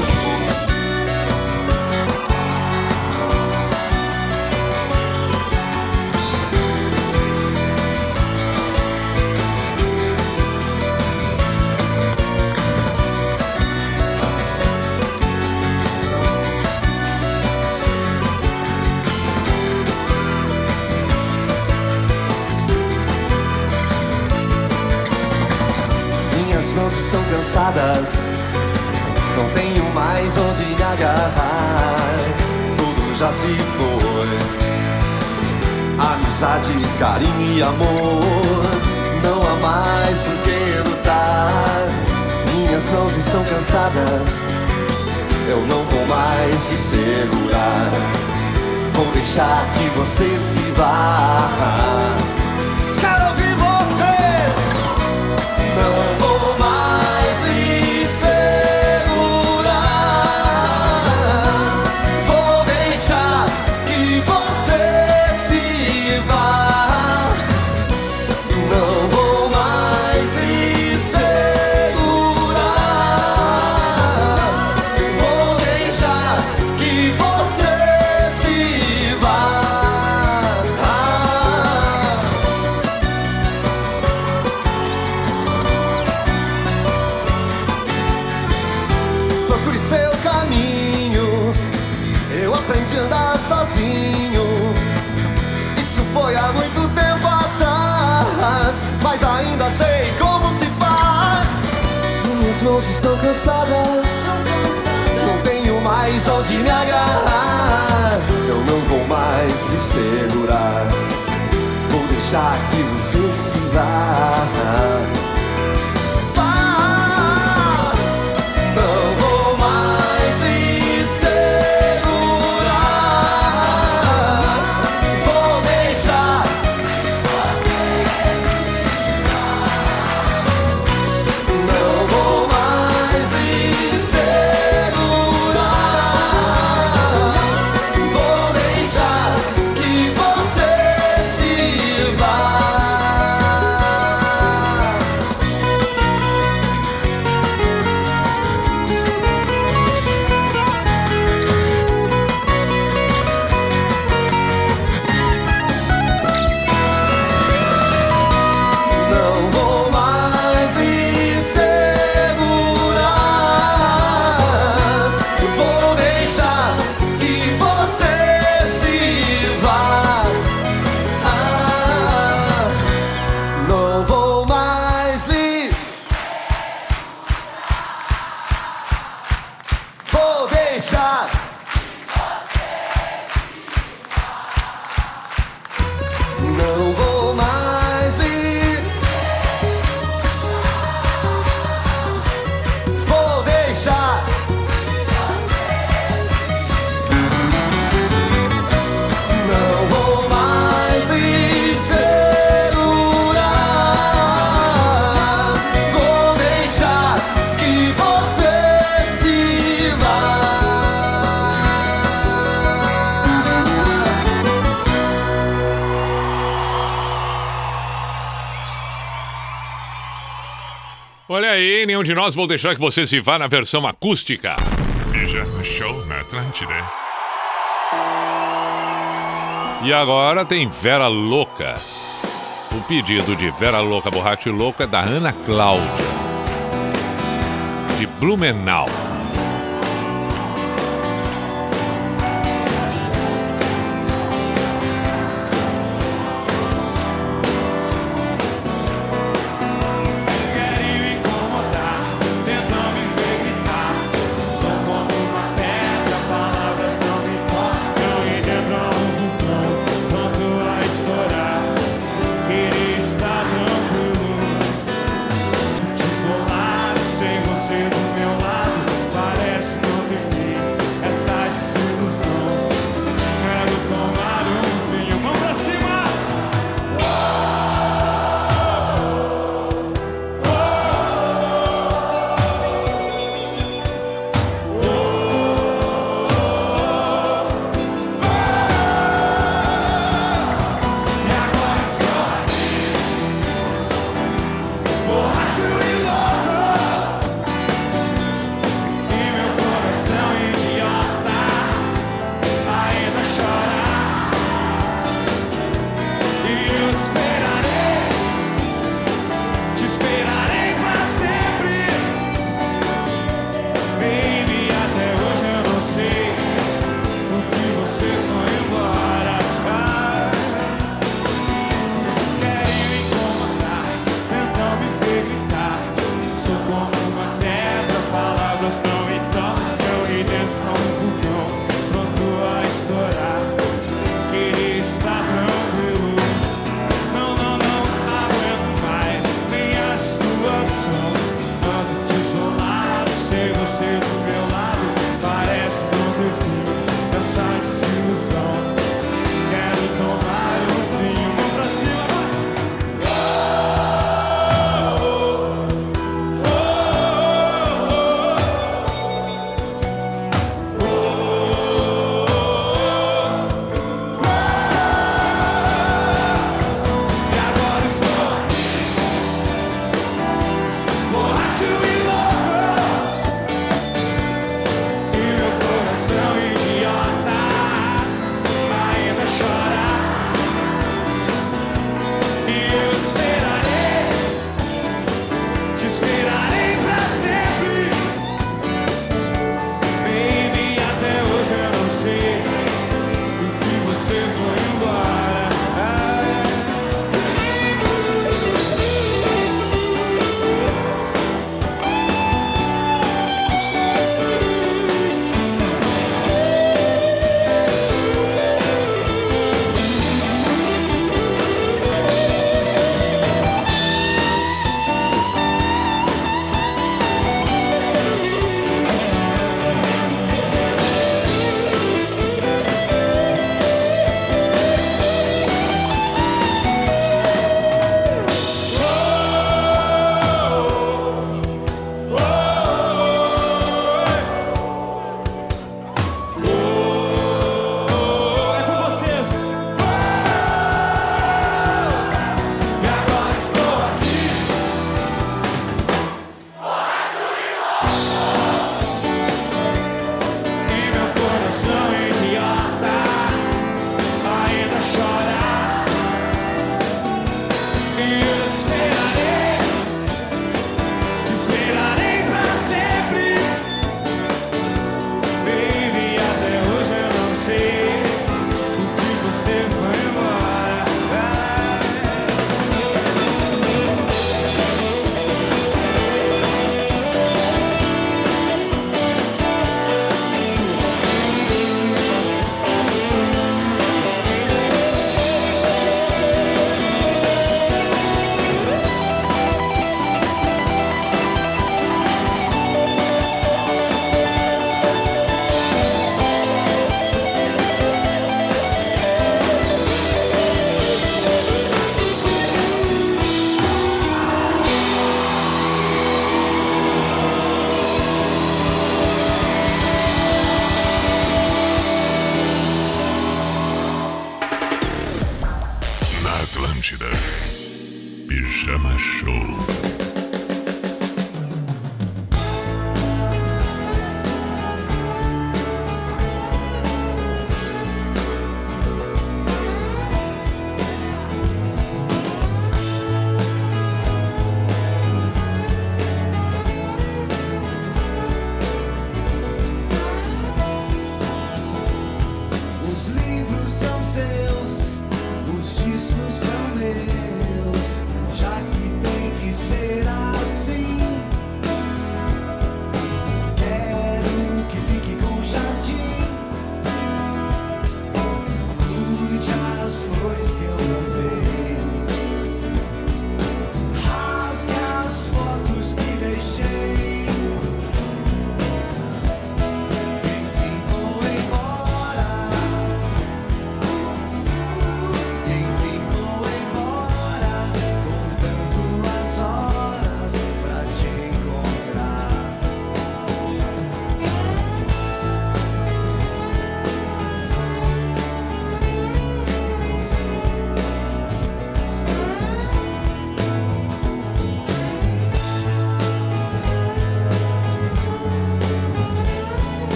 Não tenho mais onde me agarrar. Tudo já se foi. Amizade, carinho e amor. Não há mais por que lutar. Minhas mãos estão cansadas. Eu não vou mais te segurar. Vou deixar que você se vá. Quero ouvir vocês. Não mais onde me agarrar. Eu não vou mais me segurar. Vou deixar que você se. Vá. Nenhum de nós vou deixar que você se vá na versão acústica. Veja show na Atlântida. E agora tem Vera Louca. O pedido de Vera Louca Borracha Louco é da Ana Cláudia, de Blumenau.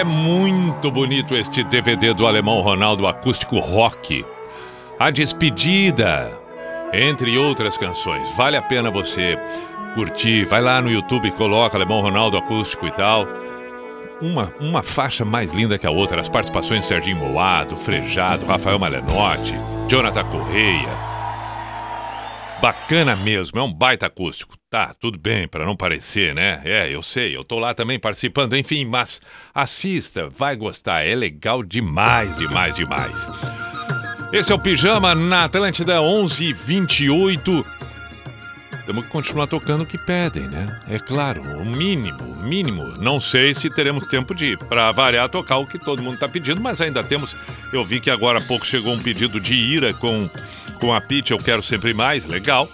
É muito bonito este DVD do alemão Ronaldo Acústico Rock. A Despedida, entre outras canções. Vale a pena você curtir. Vai lá no YouTube, coloca Alemão Ronaldo Acústico e tal. Uma, uma faixa mais linda que a outra. As participações de Serginho Moado, Frejado, Rafael Malenotti, Jonathan Correia. Bacana mesmo, é um baita acústico. Tá, tudo bem, para não parecer, né? É, eu sei, eu tô lá também participando, enfim, mas assista, vai gostar, é legal demais, demais, demais. Esse é o Pijama na Atlântida 1128. Temos que continuar tocando o que pedem, né? É claro, o mínimo, o mínimo. Não sei se teremos tempo de, para variar, tocar o que todo mundo tá pedindo, mas ainda temos. Eu vi que agora há pouco chegou um pedido de ira com, com a Pitch, Eu Quero Sempre Mais, legal.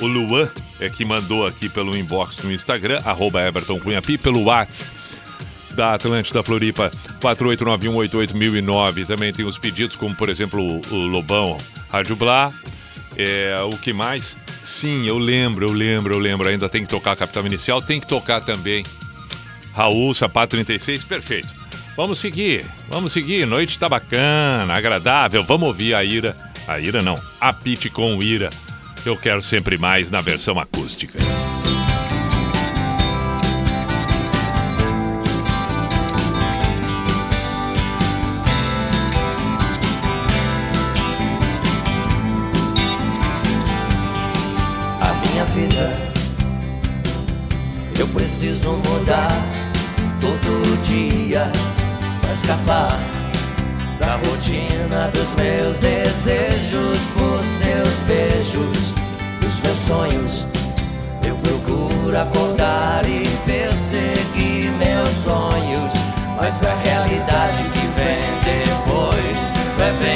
O Luan é que mandou aqui pelo inbox no Instagram, arroba Everton Cunha Pi, pelo WhatsApp da Atlântida Floripa 489188009. Também tem os pedidos, como por exemplo o, o Lobão Rádio Blá. É, o que mais? Sim, eu lembro, eu lembro, eu lembro. Ainda tem que tocar a Capital Inicial, tem que tocar também Raul, Sapato 36, perfeito. Vamos seguir, vamos seguir. Noite tá bacana, agradável. Vamos ouvir a Ira. A Ira não, a Pit com Ira. Eu quero sempre mais na versão acústica. A minha vida eu preciso mudar todo dia escapar da rotina dos meus desejos, por seus beijos, dos meus sonhos. Eu procuro acordar e perseguir meus sonhos, mas a realidade que vem depois é bem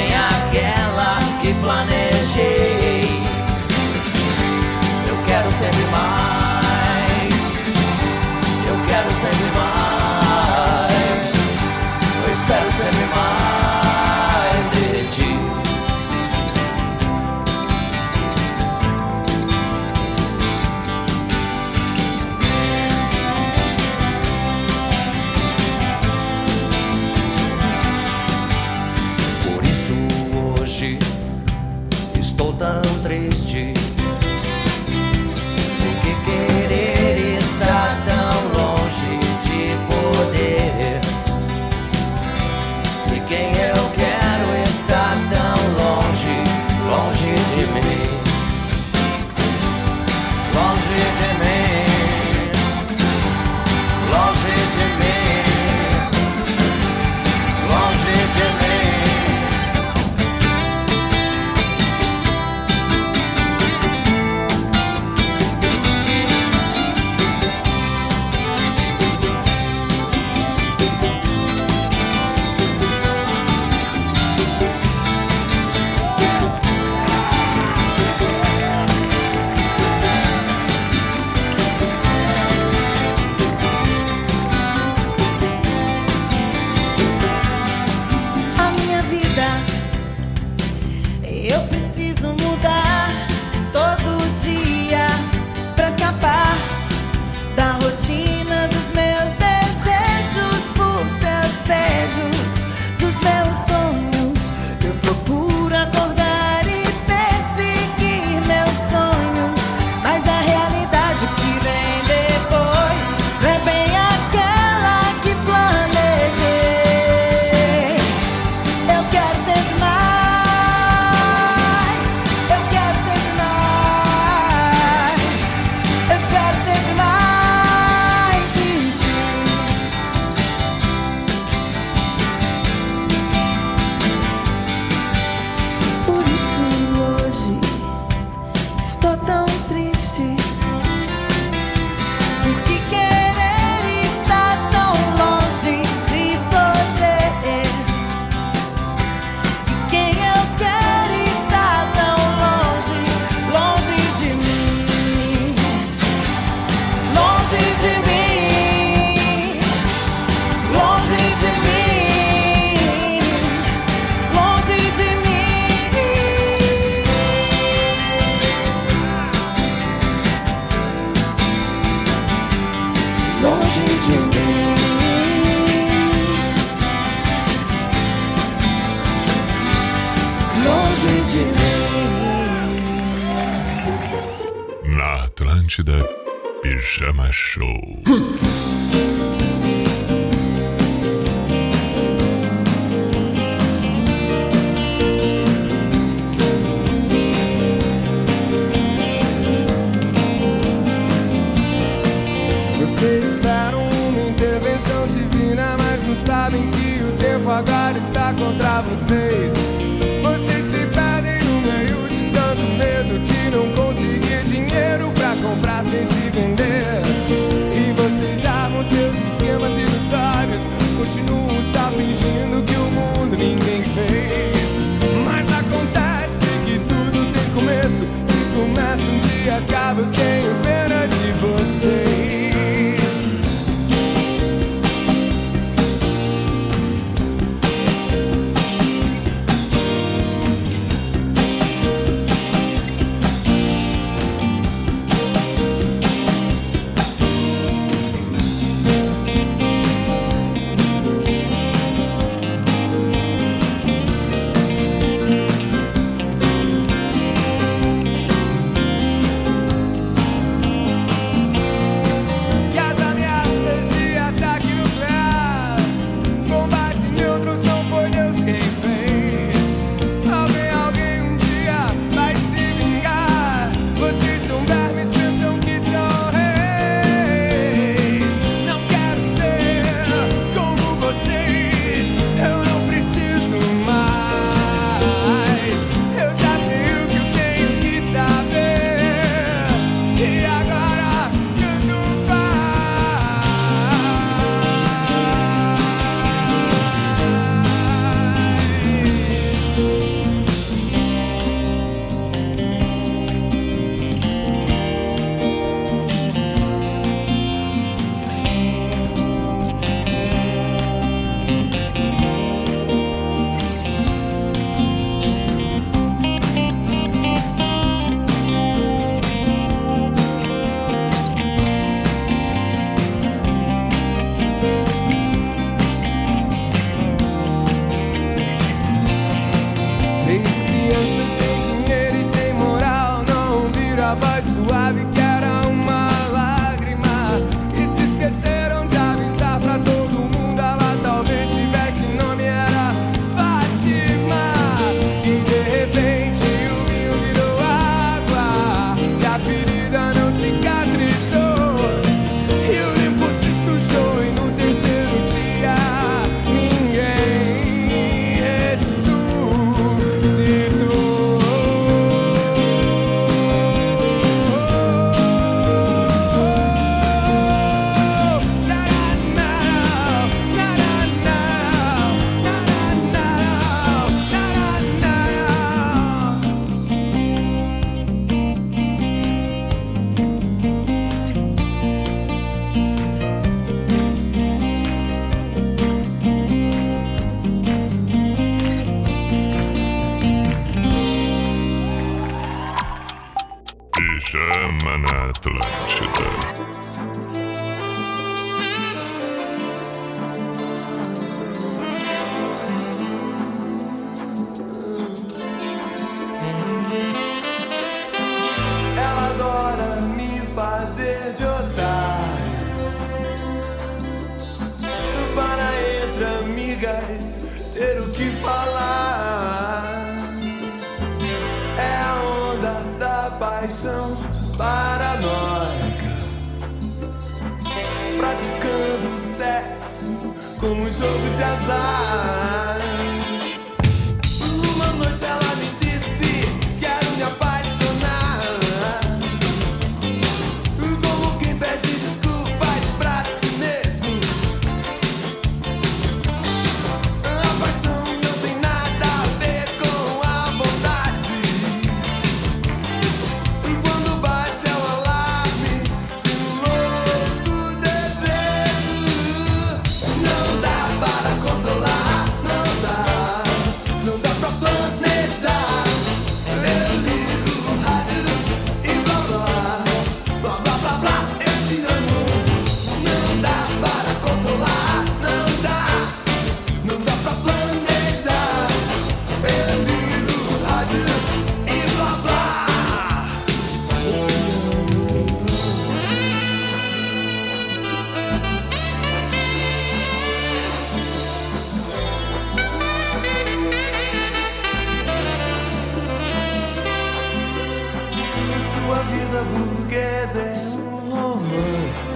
burguesa é um romance.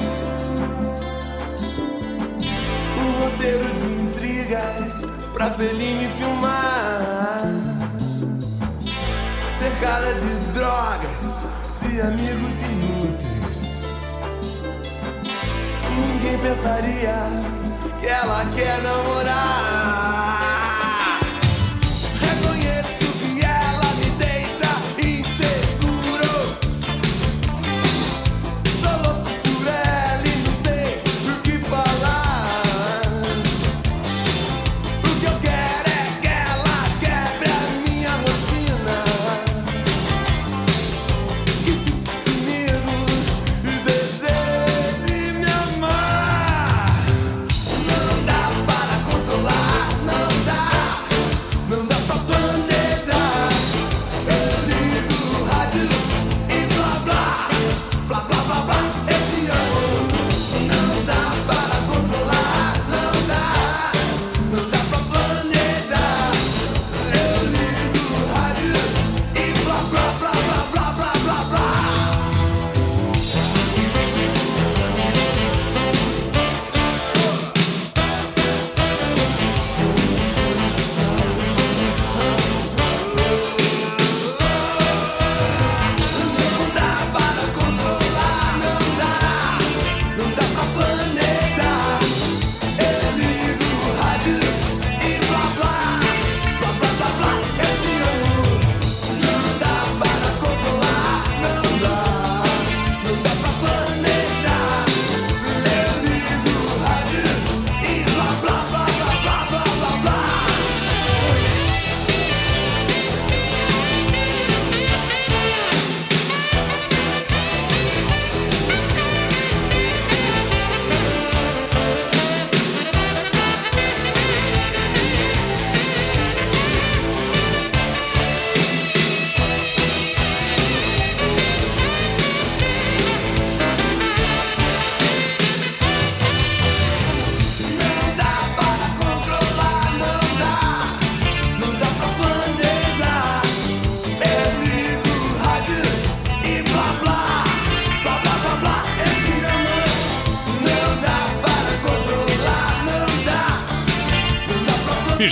Um roteiro de intrigas pra Fellini filmar. Cercada de drogas, de amigos inúteis. Ninguém pensaria que ela quer namorar.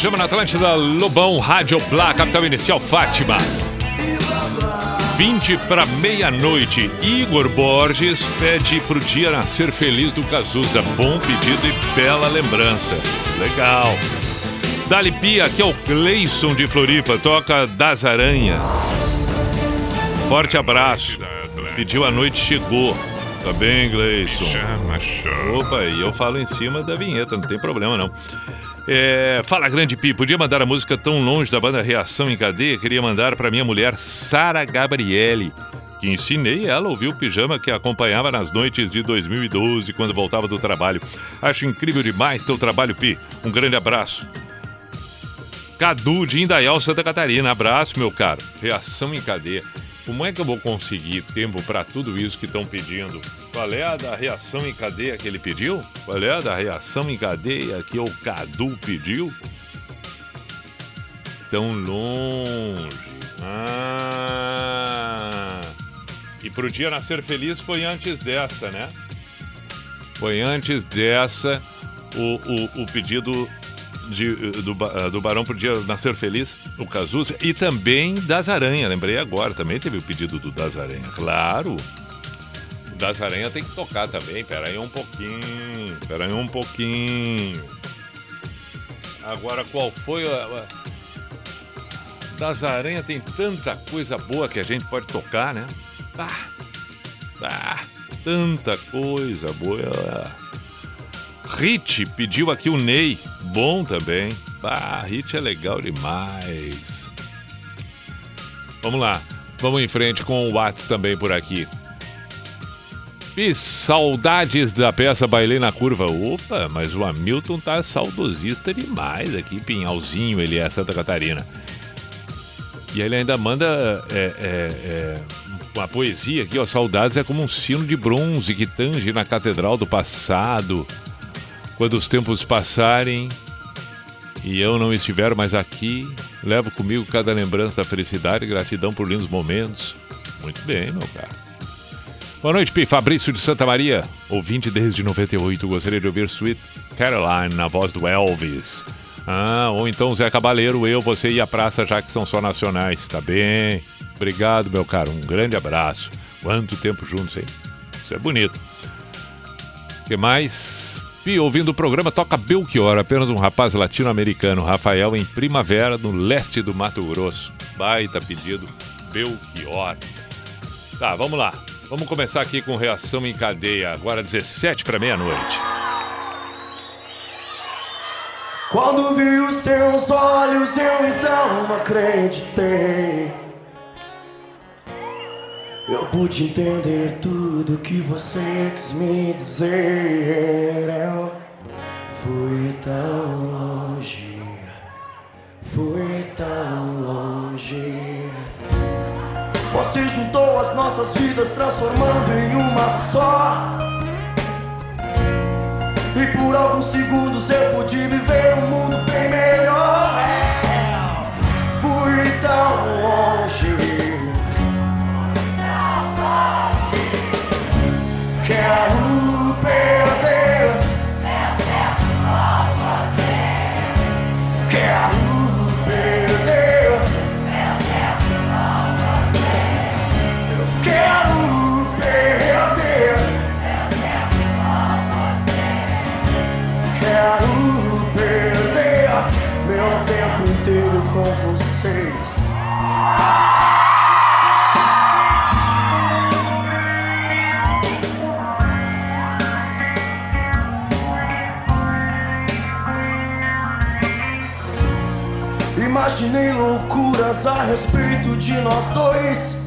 Pijama na Atlântida, Lobão, Rádio Blá, capital inicial Fátima. 20 para meia-noite. Igor Borges pede pro dia nascer feliz do Cazuza. Bom pedido e bela lembrança. Legal. Dali Pia, aqui é o Cleison de Floripa, toca Das Aranha. Forte abraço. Pediu a noite, chegou. Tá bem, Gleison? Opa, e eu falo em cima da vinheta, não tem problema não. É, fala, grande Pi, podia mandar a música tão longe da banda Reação em Cadeia? Queria mandar para minha mulher Sara Gabriele, que ensinei ela a ouvir o pijama que acompanhava nas noites de 2012, quando voltava do trabalho. Acho incrível demais teu trabalho, Pi. Um grande abraço. Cadu de Indaial, Santa Catarina. Abraço, meu caro. Reação em cadeia. Como é que eu vou conseguir tempo para tudo isso que estão pedindo? Qual é a da reação em cadeia que ele pediu? Qual é a da reação em cadeia que o Cadu pediu? Tão longe. Ah. E pro dia nascer feliz foi antes dessa, né? Foi antes dessa o, o, o pedido de, do, Ba- do Barão pro dia nascer feliz, o Cazuza, e também das Aranha, lembrei agora, também teve o pedido do Das Aranha, claro. O Das Aranha tem que tocar também, peraí um pouquinho, peraí um pouquinho. Agora, qual foi a- Das Aranha tem tanta coisa boa que a gente pode tocar, né? Ah, ah, tanta coisa boa. Hit pediu aqui o Ney. Bom também. Ah, Hit é legal demais. Vamos lá. Vamos em frente com o Watts também por aqui. E saudades da peça Bailei na Curva. Opa, mas o Hamilton tá saudosista demais aqui, Pinhalzinho, ele é Santa Catarina. E ele ainda manda é, é, é, uma poesia aqui, ó. Saudades é como um sino de bronze que tange na catedral do passado. Quando os tempos passarem e eu não estiver mais aqui, levo comigo cada lembrança da felicidade e gratidão por lindos momentos. Muito bem, meu caro. Boa noite, Pi. Fabrício de Santa Maria, ouvinte desde 98. Gostaria de ouvir Sweet Caroline na voz do Elvis. Ah, ou então Zé Cabaleiro, eu, você e a praça, já que são só nacionais. Tá bem? Obrigado, meu caro. Um grande abraço. Quanto tempo juntos, hein? Isso é bonito. O que mais? Pi, ouvindo o programa, toca Belchior, apenas um rapaz latino-americano, Rafael, em Primavera, no leste do Mato Grosso. Baita pedido, Belchior. Tá, vamos lá. Vamos começar aqui com reação em cadeia, agora 17 para meia-noite. Quando vi os seus olhos, eu então acreditei. Eu pude entender tudo que você quis me dizer. Eu fui tão longe, fui tão longe. Você juntou as nossas vidas, transformando em uma só. E por alguns segundos eu pude viver um mundo bem melhor. Fui tão longe. Quero perder. Quero perder. Eu quero perder. Quero perder meu tempo inteiro com vocês. Imaginei loucuras a respeito de nós dois.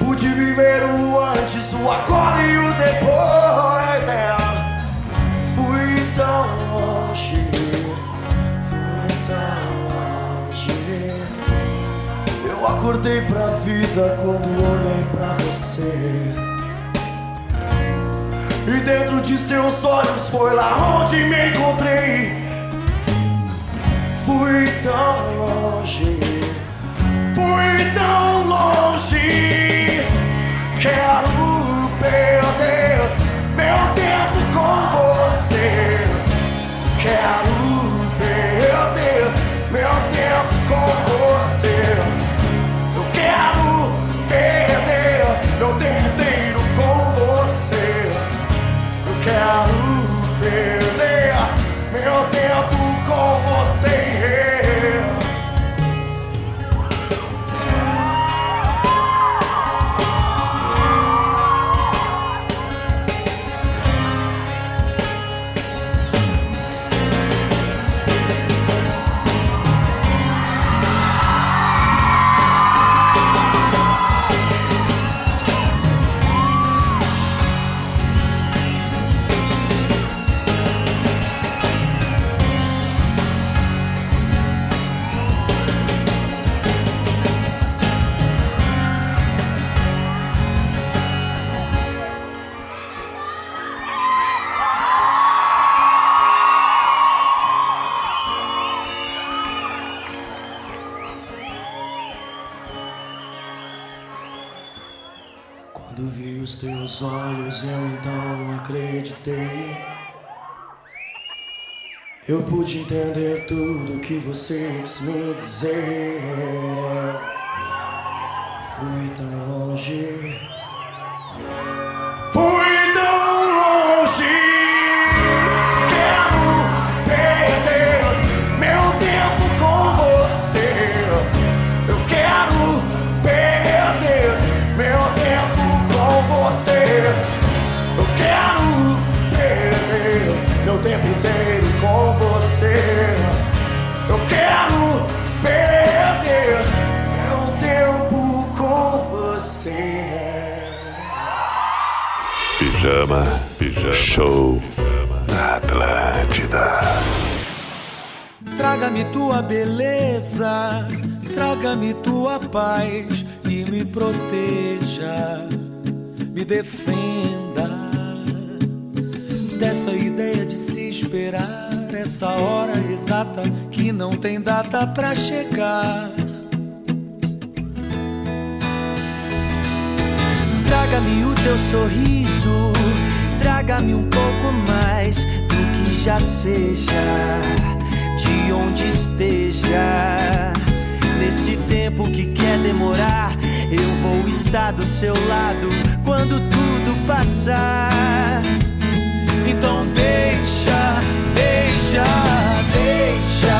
Pude viver o antes, o agora e o depois. É. Fui tão longe, fui tão longe. Eu acordei pra vida quando olhei pra você. E dentro de seus olhos foi lá onde me encontrei. Tão longe. Quero perder meu tempo com você. Quero pude entender tudo que você quis me dizer. Show na Atlântida. Traga-me tua beleza, traga-me tua paz e me proteja, me defenda dessa ideia de se esperar essa hora exata que não tem data pra chegar. Traga-me o teu sorriso, traga-me um pouco mais do que já seja, de onde esteja. Nesse tempo que quer demorar, eu vou estar do seu lado quando tudo passar. Então deixa, deixa, deixa,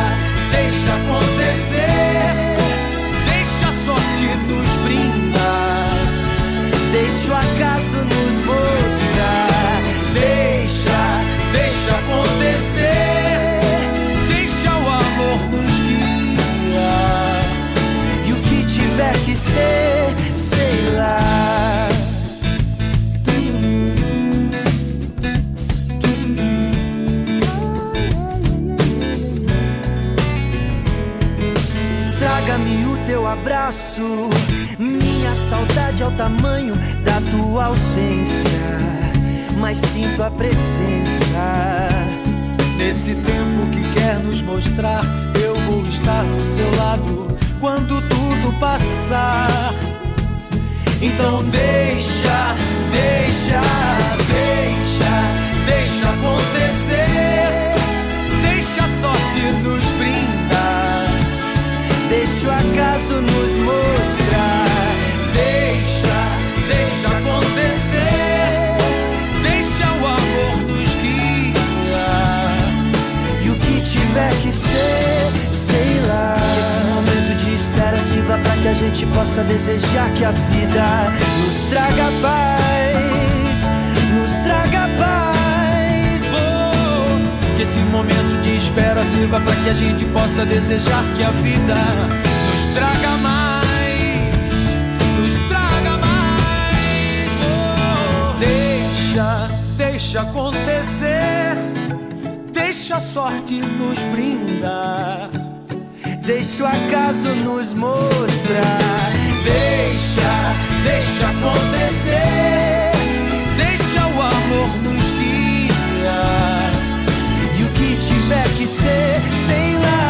deixa acontecer. Tamanho da tua ausência. Mas sinto a presença. Nesse tempo que quer nos mostrar, eu vou estar do seu lado quando tudo passar. Então deixa, deixa, deixa, deixa acontecer. Deixa a sorte nos brindar. Deixa o acaso nos mostrar. Sei lá. Que esse momento de espera sirva pra que a gente possa desejar que a vida nos traga paz. Nos traga paz. Oh, que esse momento de espera sirva pra que a gente possa desejar que a vida nos traga mais. Nos traga mais. Oh, deixa, deixa acontecer. Deixa a sorte nos brindar. Deixa o acaso nos mostrar. Deixa, deixa acontecer. Deixa o amor nos guiar. E o que tiver que ser, sei lá,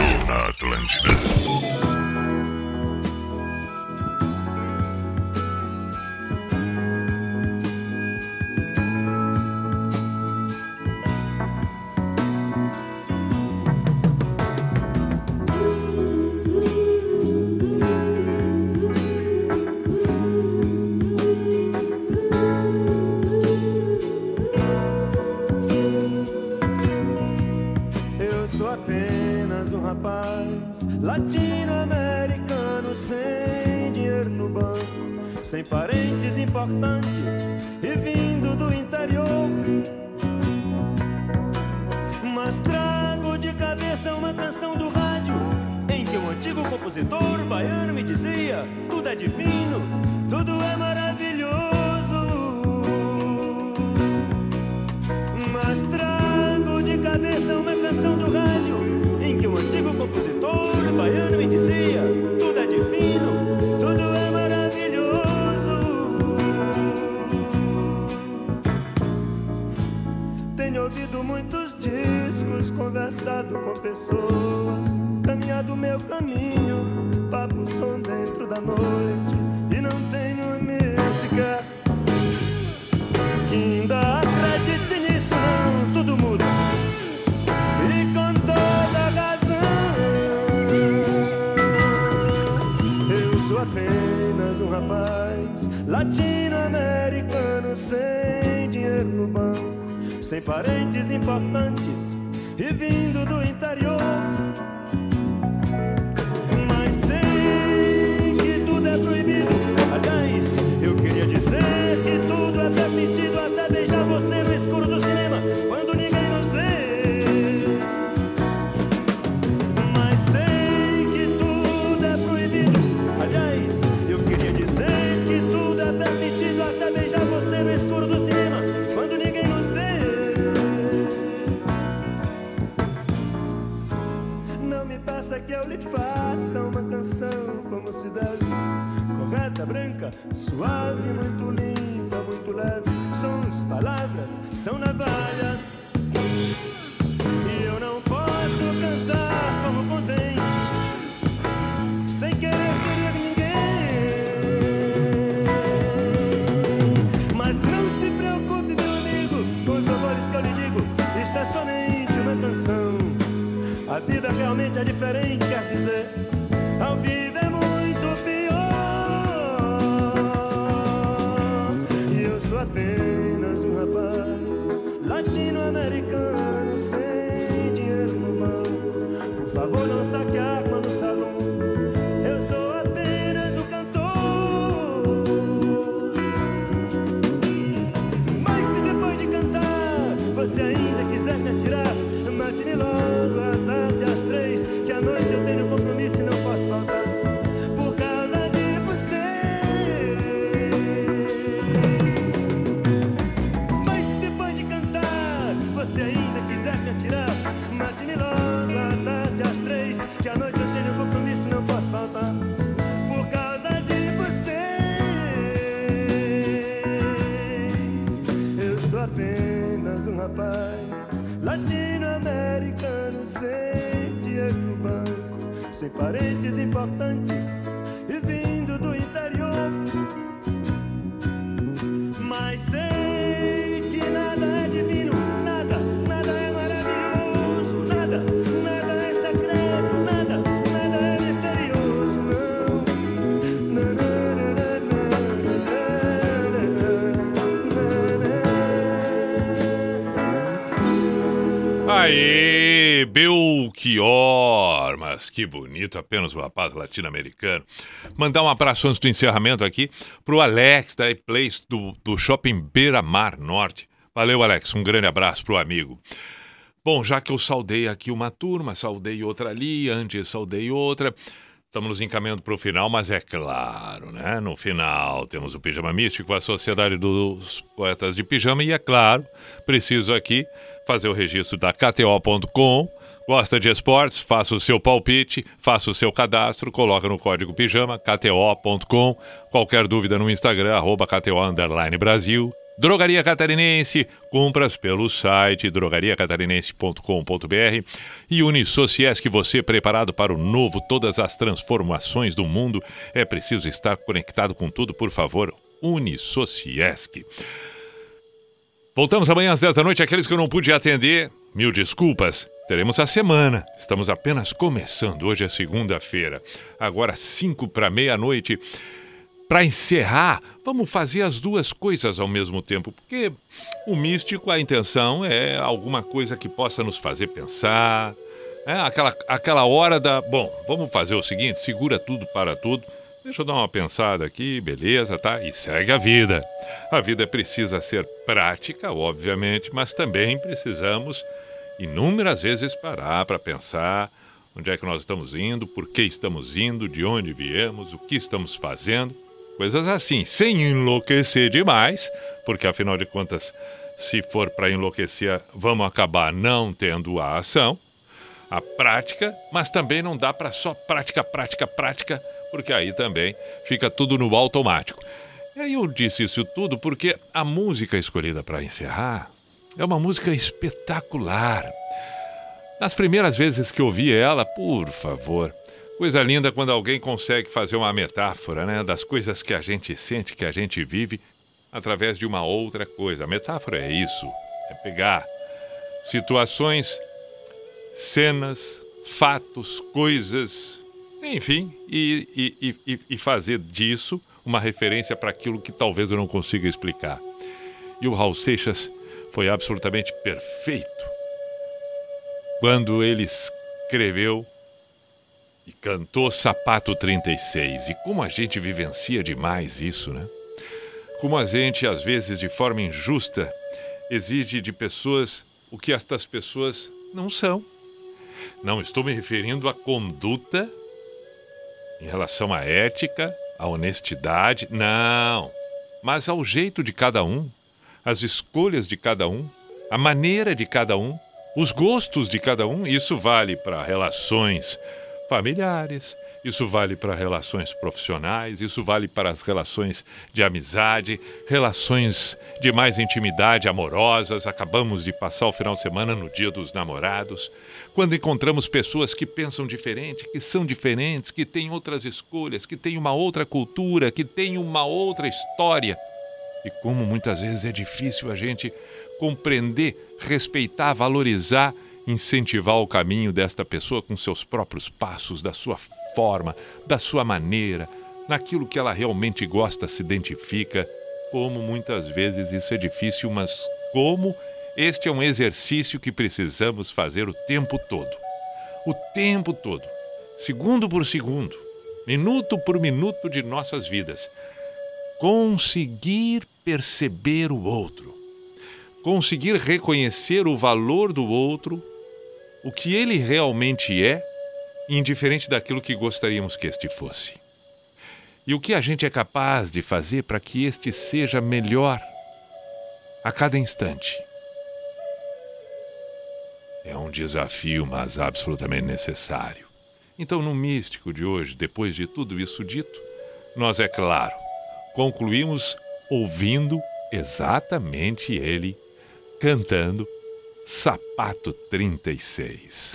na Atlântida. Parentes importantes e vindo do interior. Mas trago de cabeça uma canção do rádio em que um antigo compositor baiano me dizia: tudo é divino, Com pessoas, caminhado meu caminho, papo som dentro da noite e não tenho amigo sequer que ainda acredite nisso não, tudo muda. E com toda razão eu sou apenas um rapaz latino-americano sem dinheiro no banco, sem parentes importantes e vindo do interior. Que bonito, apenas um rapaz latino-americano. Mandar um abraço antes do encerramento aqui pro Alex da Place do, do Shopping Beira Mar Norte. Valeu, Alex, um grande abraço pro amigo. Bom, já que eu saudei aqui uma turma, saudei outra ali, antes saudei outra. Estamos nos encaminhando para o final, mas é claro, né? No final temos o Pijama Místico, a Sociedade dos Poetas de Pijama, e é claro, preciso aqui fazer o registro da KTO.com. Gosta de esportes? Faça o seu palpite, faça o seu cadastro, coloca no código Pijama, KTO.com. Qualquer dúvida no Instagram, arroba KTO Brasil. Drogaria Catarinense, compras pelo site drogariacatarinense.com.br e Unisociesc, você preparado para o novo, todas as transformações do mundo. É preciso estar conectado com tudo, por favor. Unisociesc. Voltamos amanhã às 10 da noite. Aqueles que eu não pude atender, mil desculpas. Teremos a semana. Estamos apenas começando. Hoje é segunda-feira. Agora, 5 para meia-noite. Para encerrar, vamos fazer as duas coisas ao mesmo tempo, porque o místico, a intenção é alguma coisa que possa nos fazer pensar. É aquela, aquela hora da. Bom, vamos fazer o seguinte: segura tudo para tudo. Deixa eu dar uma pensada aqui, beleza, tá? E segue a vida. A vida precisa ser prática, obviamente, mas também precisamos inúmeras vezes parar para pensar onde é que nós estamos indo, por que estamos indo, de onde viemos, o que estamos fazendo. Coisas assim, sem enlouquecer demais, porque afinal de contas, se for para enlouquecer, vamos acabar não tendo a ação, a prática, mas também não dá para só prática, prática, prática, porque aí também fica tudo no automático. E aí eu disse isso tudo porque a música escolhida para encerrar é uma música espetacular. Nas primeiras vezes que ouvi ela, por favor. Coisa linda quando alguém consegue fazer uma metáfora, né? Das coisas que a gente sente, que a gente vive, através de uma outra coisa. A metáfora é isso: é pegar situações, cenas, fatos, coisas, enfim, e, e, e, e fazer disso uma referência para aquilo que talvez eu não consiga explicar. E o Raul Seixas foi absolutamente perfeito quando ele escreveu e cantou Sapato 36. E como a gente vivencia demais isso, né? Como a gente, às vezes, de forma injusta, exige de pessoas o que estas pessoas não são. Não estou me referindo à conduta em relação à ética, à honestidade, não, mas ao jeito de cada um, às escolhas de cada um, a maneira de cada um, os gostos de cada um. Isso vale para relações familiares, isso vale para relações profissionais, isso vale para as relações de amizade, relações de mais intimidade amorosas. Acabamos de passar o final de semana no Dia dos Namorados. Quando encontramos pessoas que pensam diferente, que são diferentes, que têm outras escolhas, que têm uma outra cultura, que têm uma outra história. E como muitas vezes é difícil a gente compreender, respeitar, valorizar, incentivar o caminho desta pessoa com seus próprios passos, da sua forma, da sua maneira, naquilo que ela realmente gosta, se identifica. Como muitas vezes isso é difícil, mas como este é um exercício que precisamos fazer o tempo todo. O tempo todo, segundo por segundo, minuto por minuto de nossas vidas. Conseguir perceber o outro, conseguir reconhecer o valor do outro, o que ele realmente é, indiferente daquilo que gostaríamos que este fosse. E o que a gente é capaz de fazer para que este seja melhor a cada instante. É um desafio, mas absolutamente necessário. Então, no místico de hoje, depois de tudo isso dito, nós, é claro, concluímos ouvindo exatamente ele cantando Sapato 36.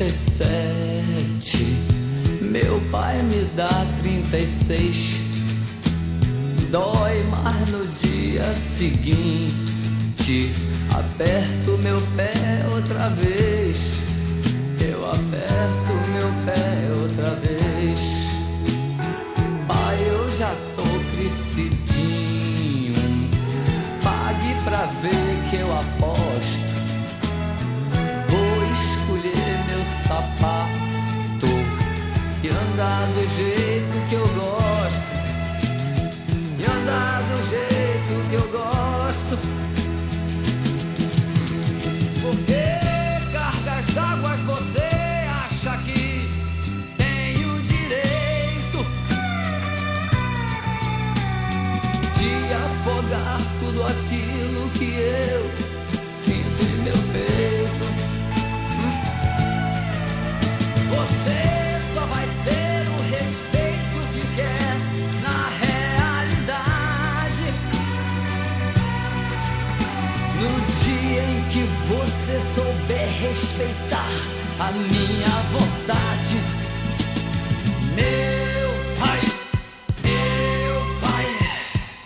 37. Meu pai me dá 36. Dói mais no dia seguinte. Aperto meu pé outra vez. Eu aperto meu pé outra vez. Pai, eu já tô crescidinho. Pague pra ver que eu aposto. Andar do jeito que eu gosto. E andar do jeito que eu gosto. Porque cargas d'água você acha que tem o direito de afogar tudo aquilo que eu a minha vontade. Meu pai, meu pai,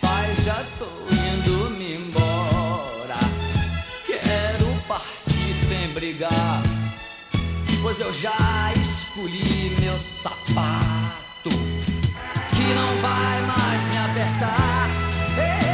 pai, já tô indo me embora. Quero partir sem brigar. Pois eu já escolhi meu sapato Que não vai mais me apertar eh,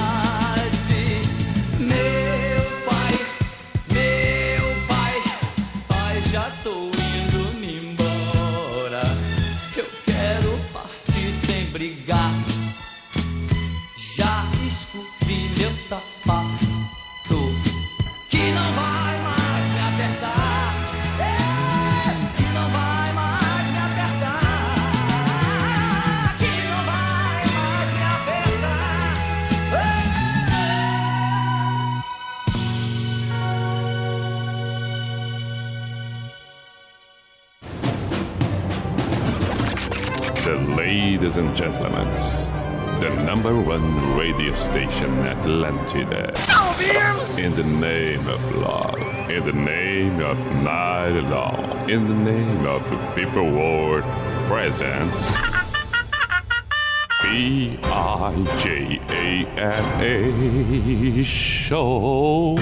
gentlemen, the number one radio station Atlantida. In the name of love, in the name of night long, in the name of people world presence. B I J A N A show.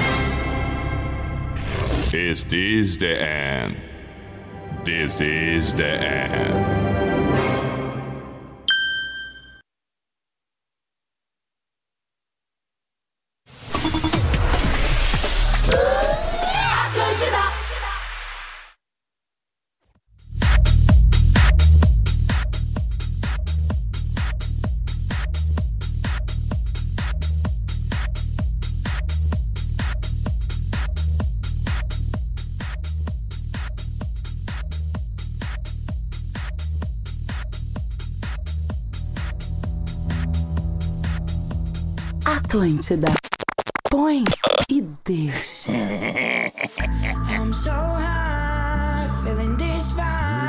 Is this the end? This is the end. Atlântida. Põe e deixa. I'm so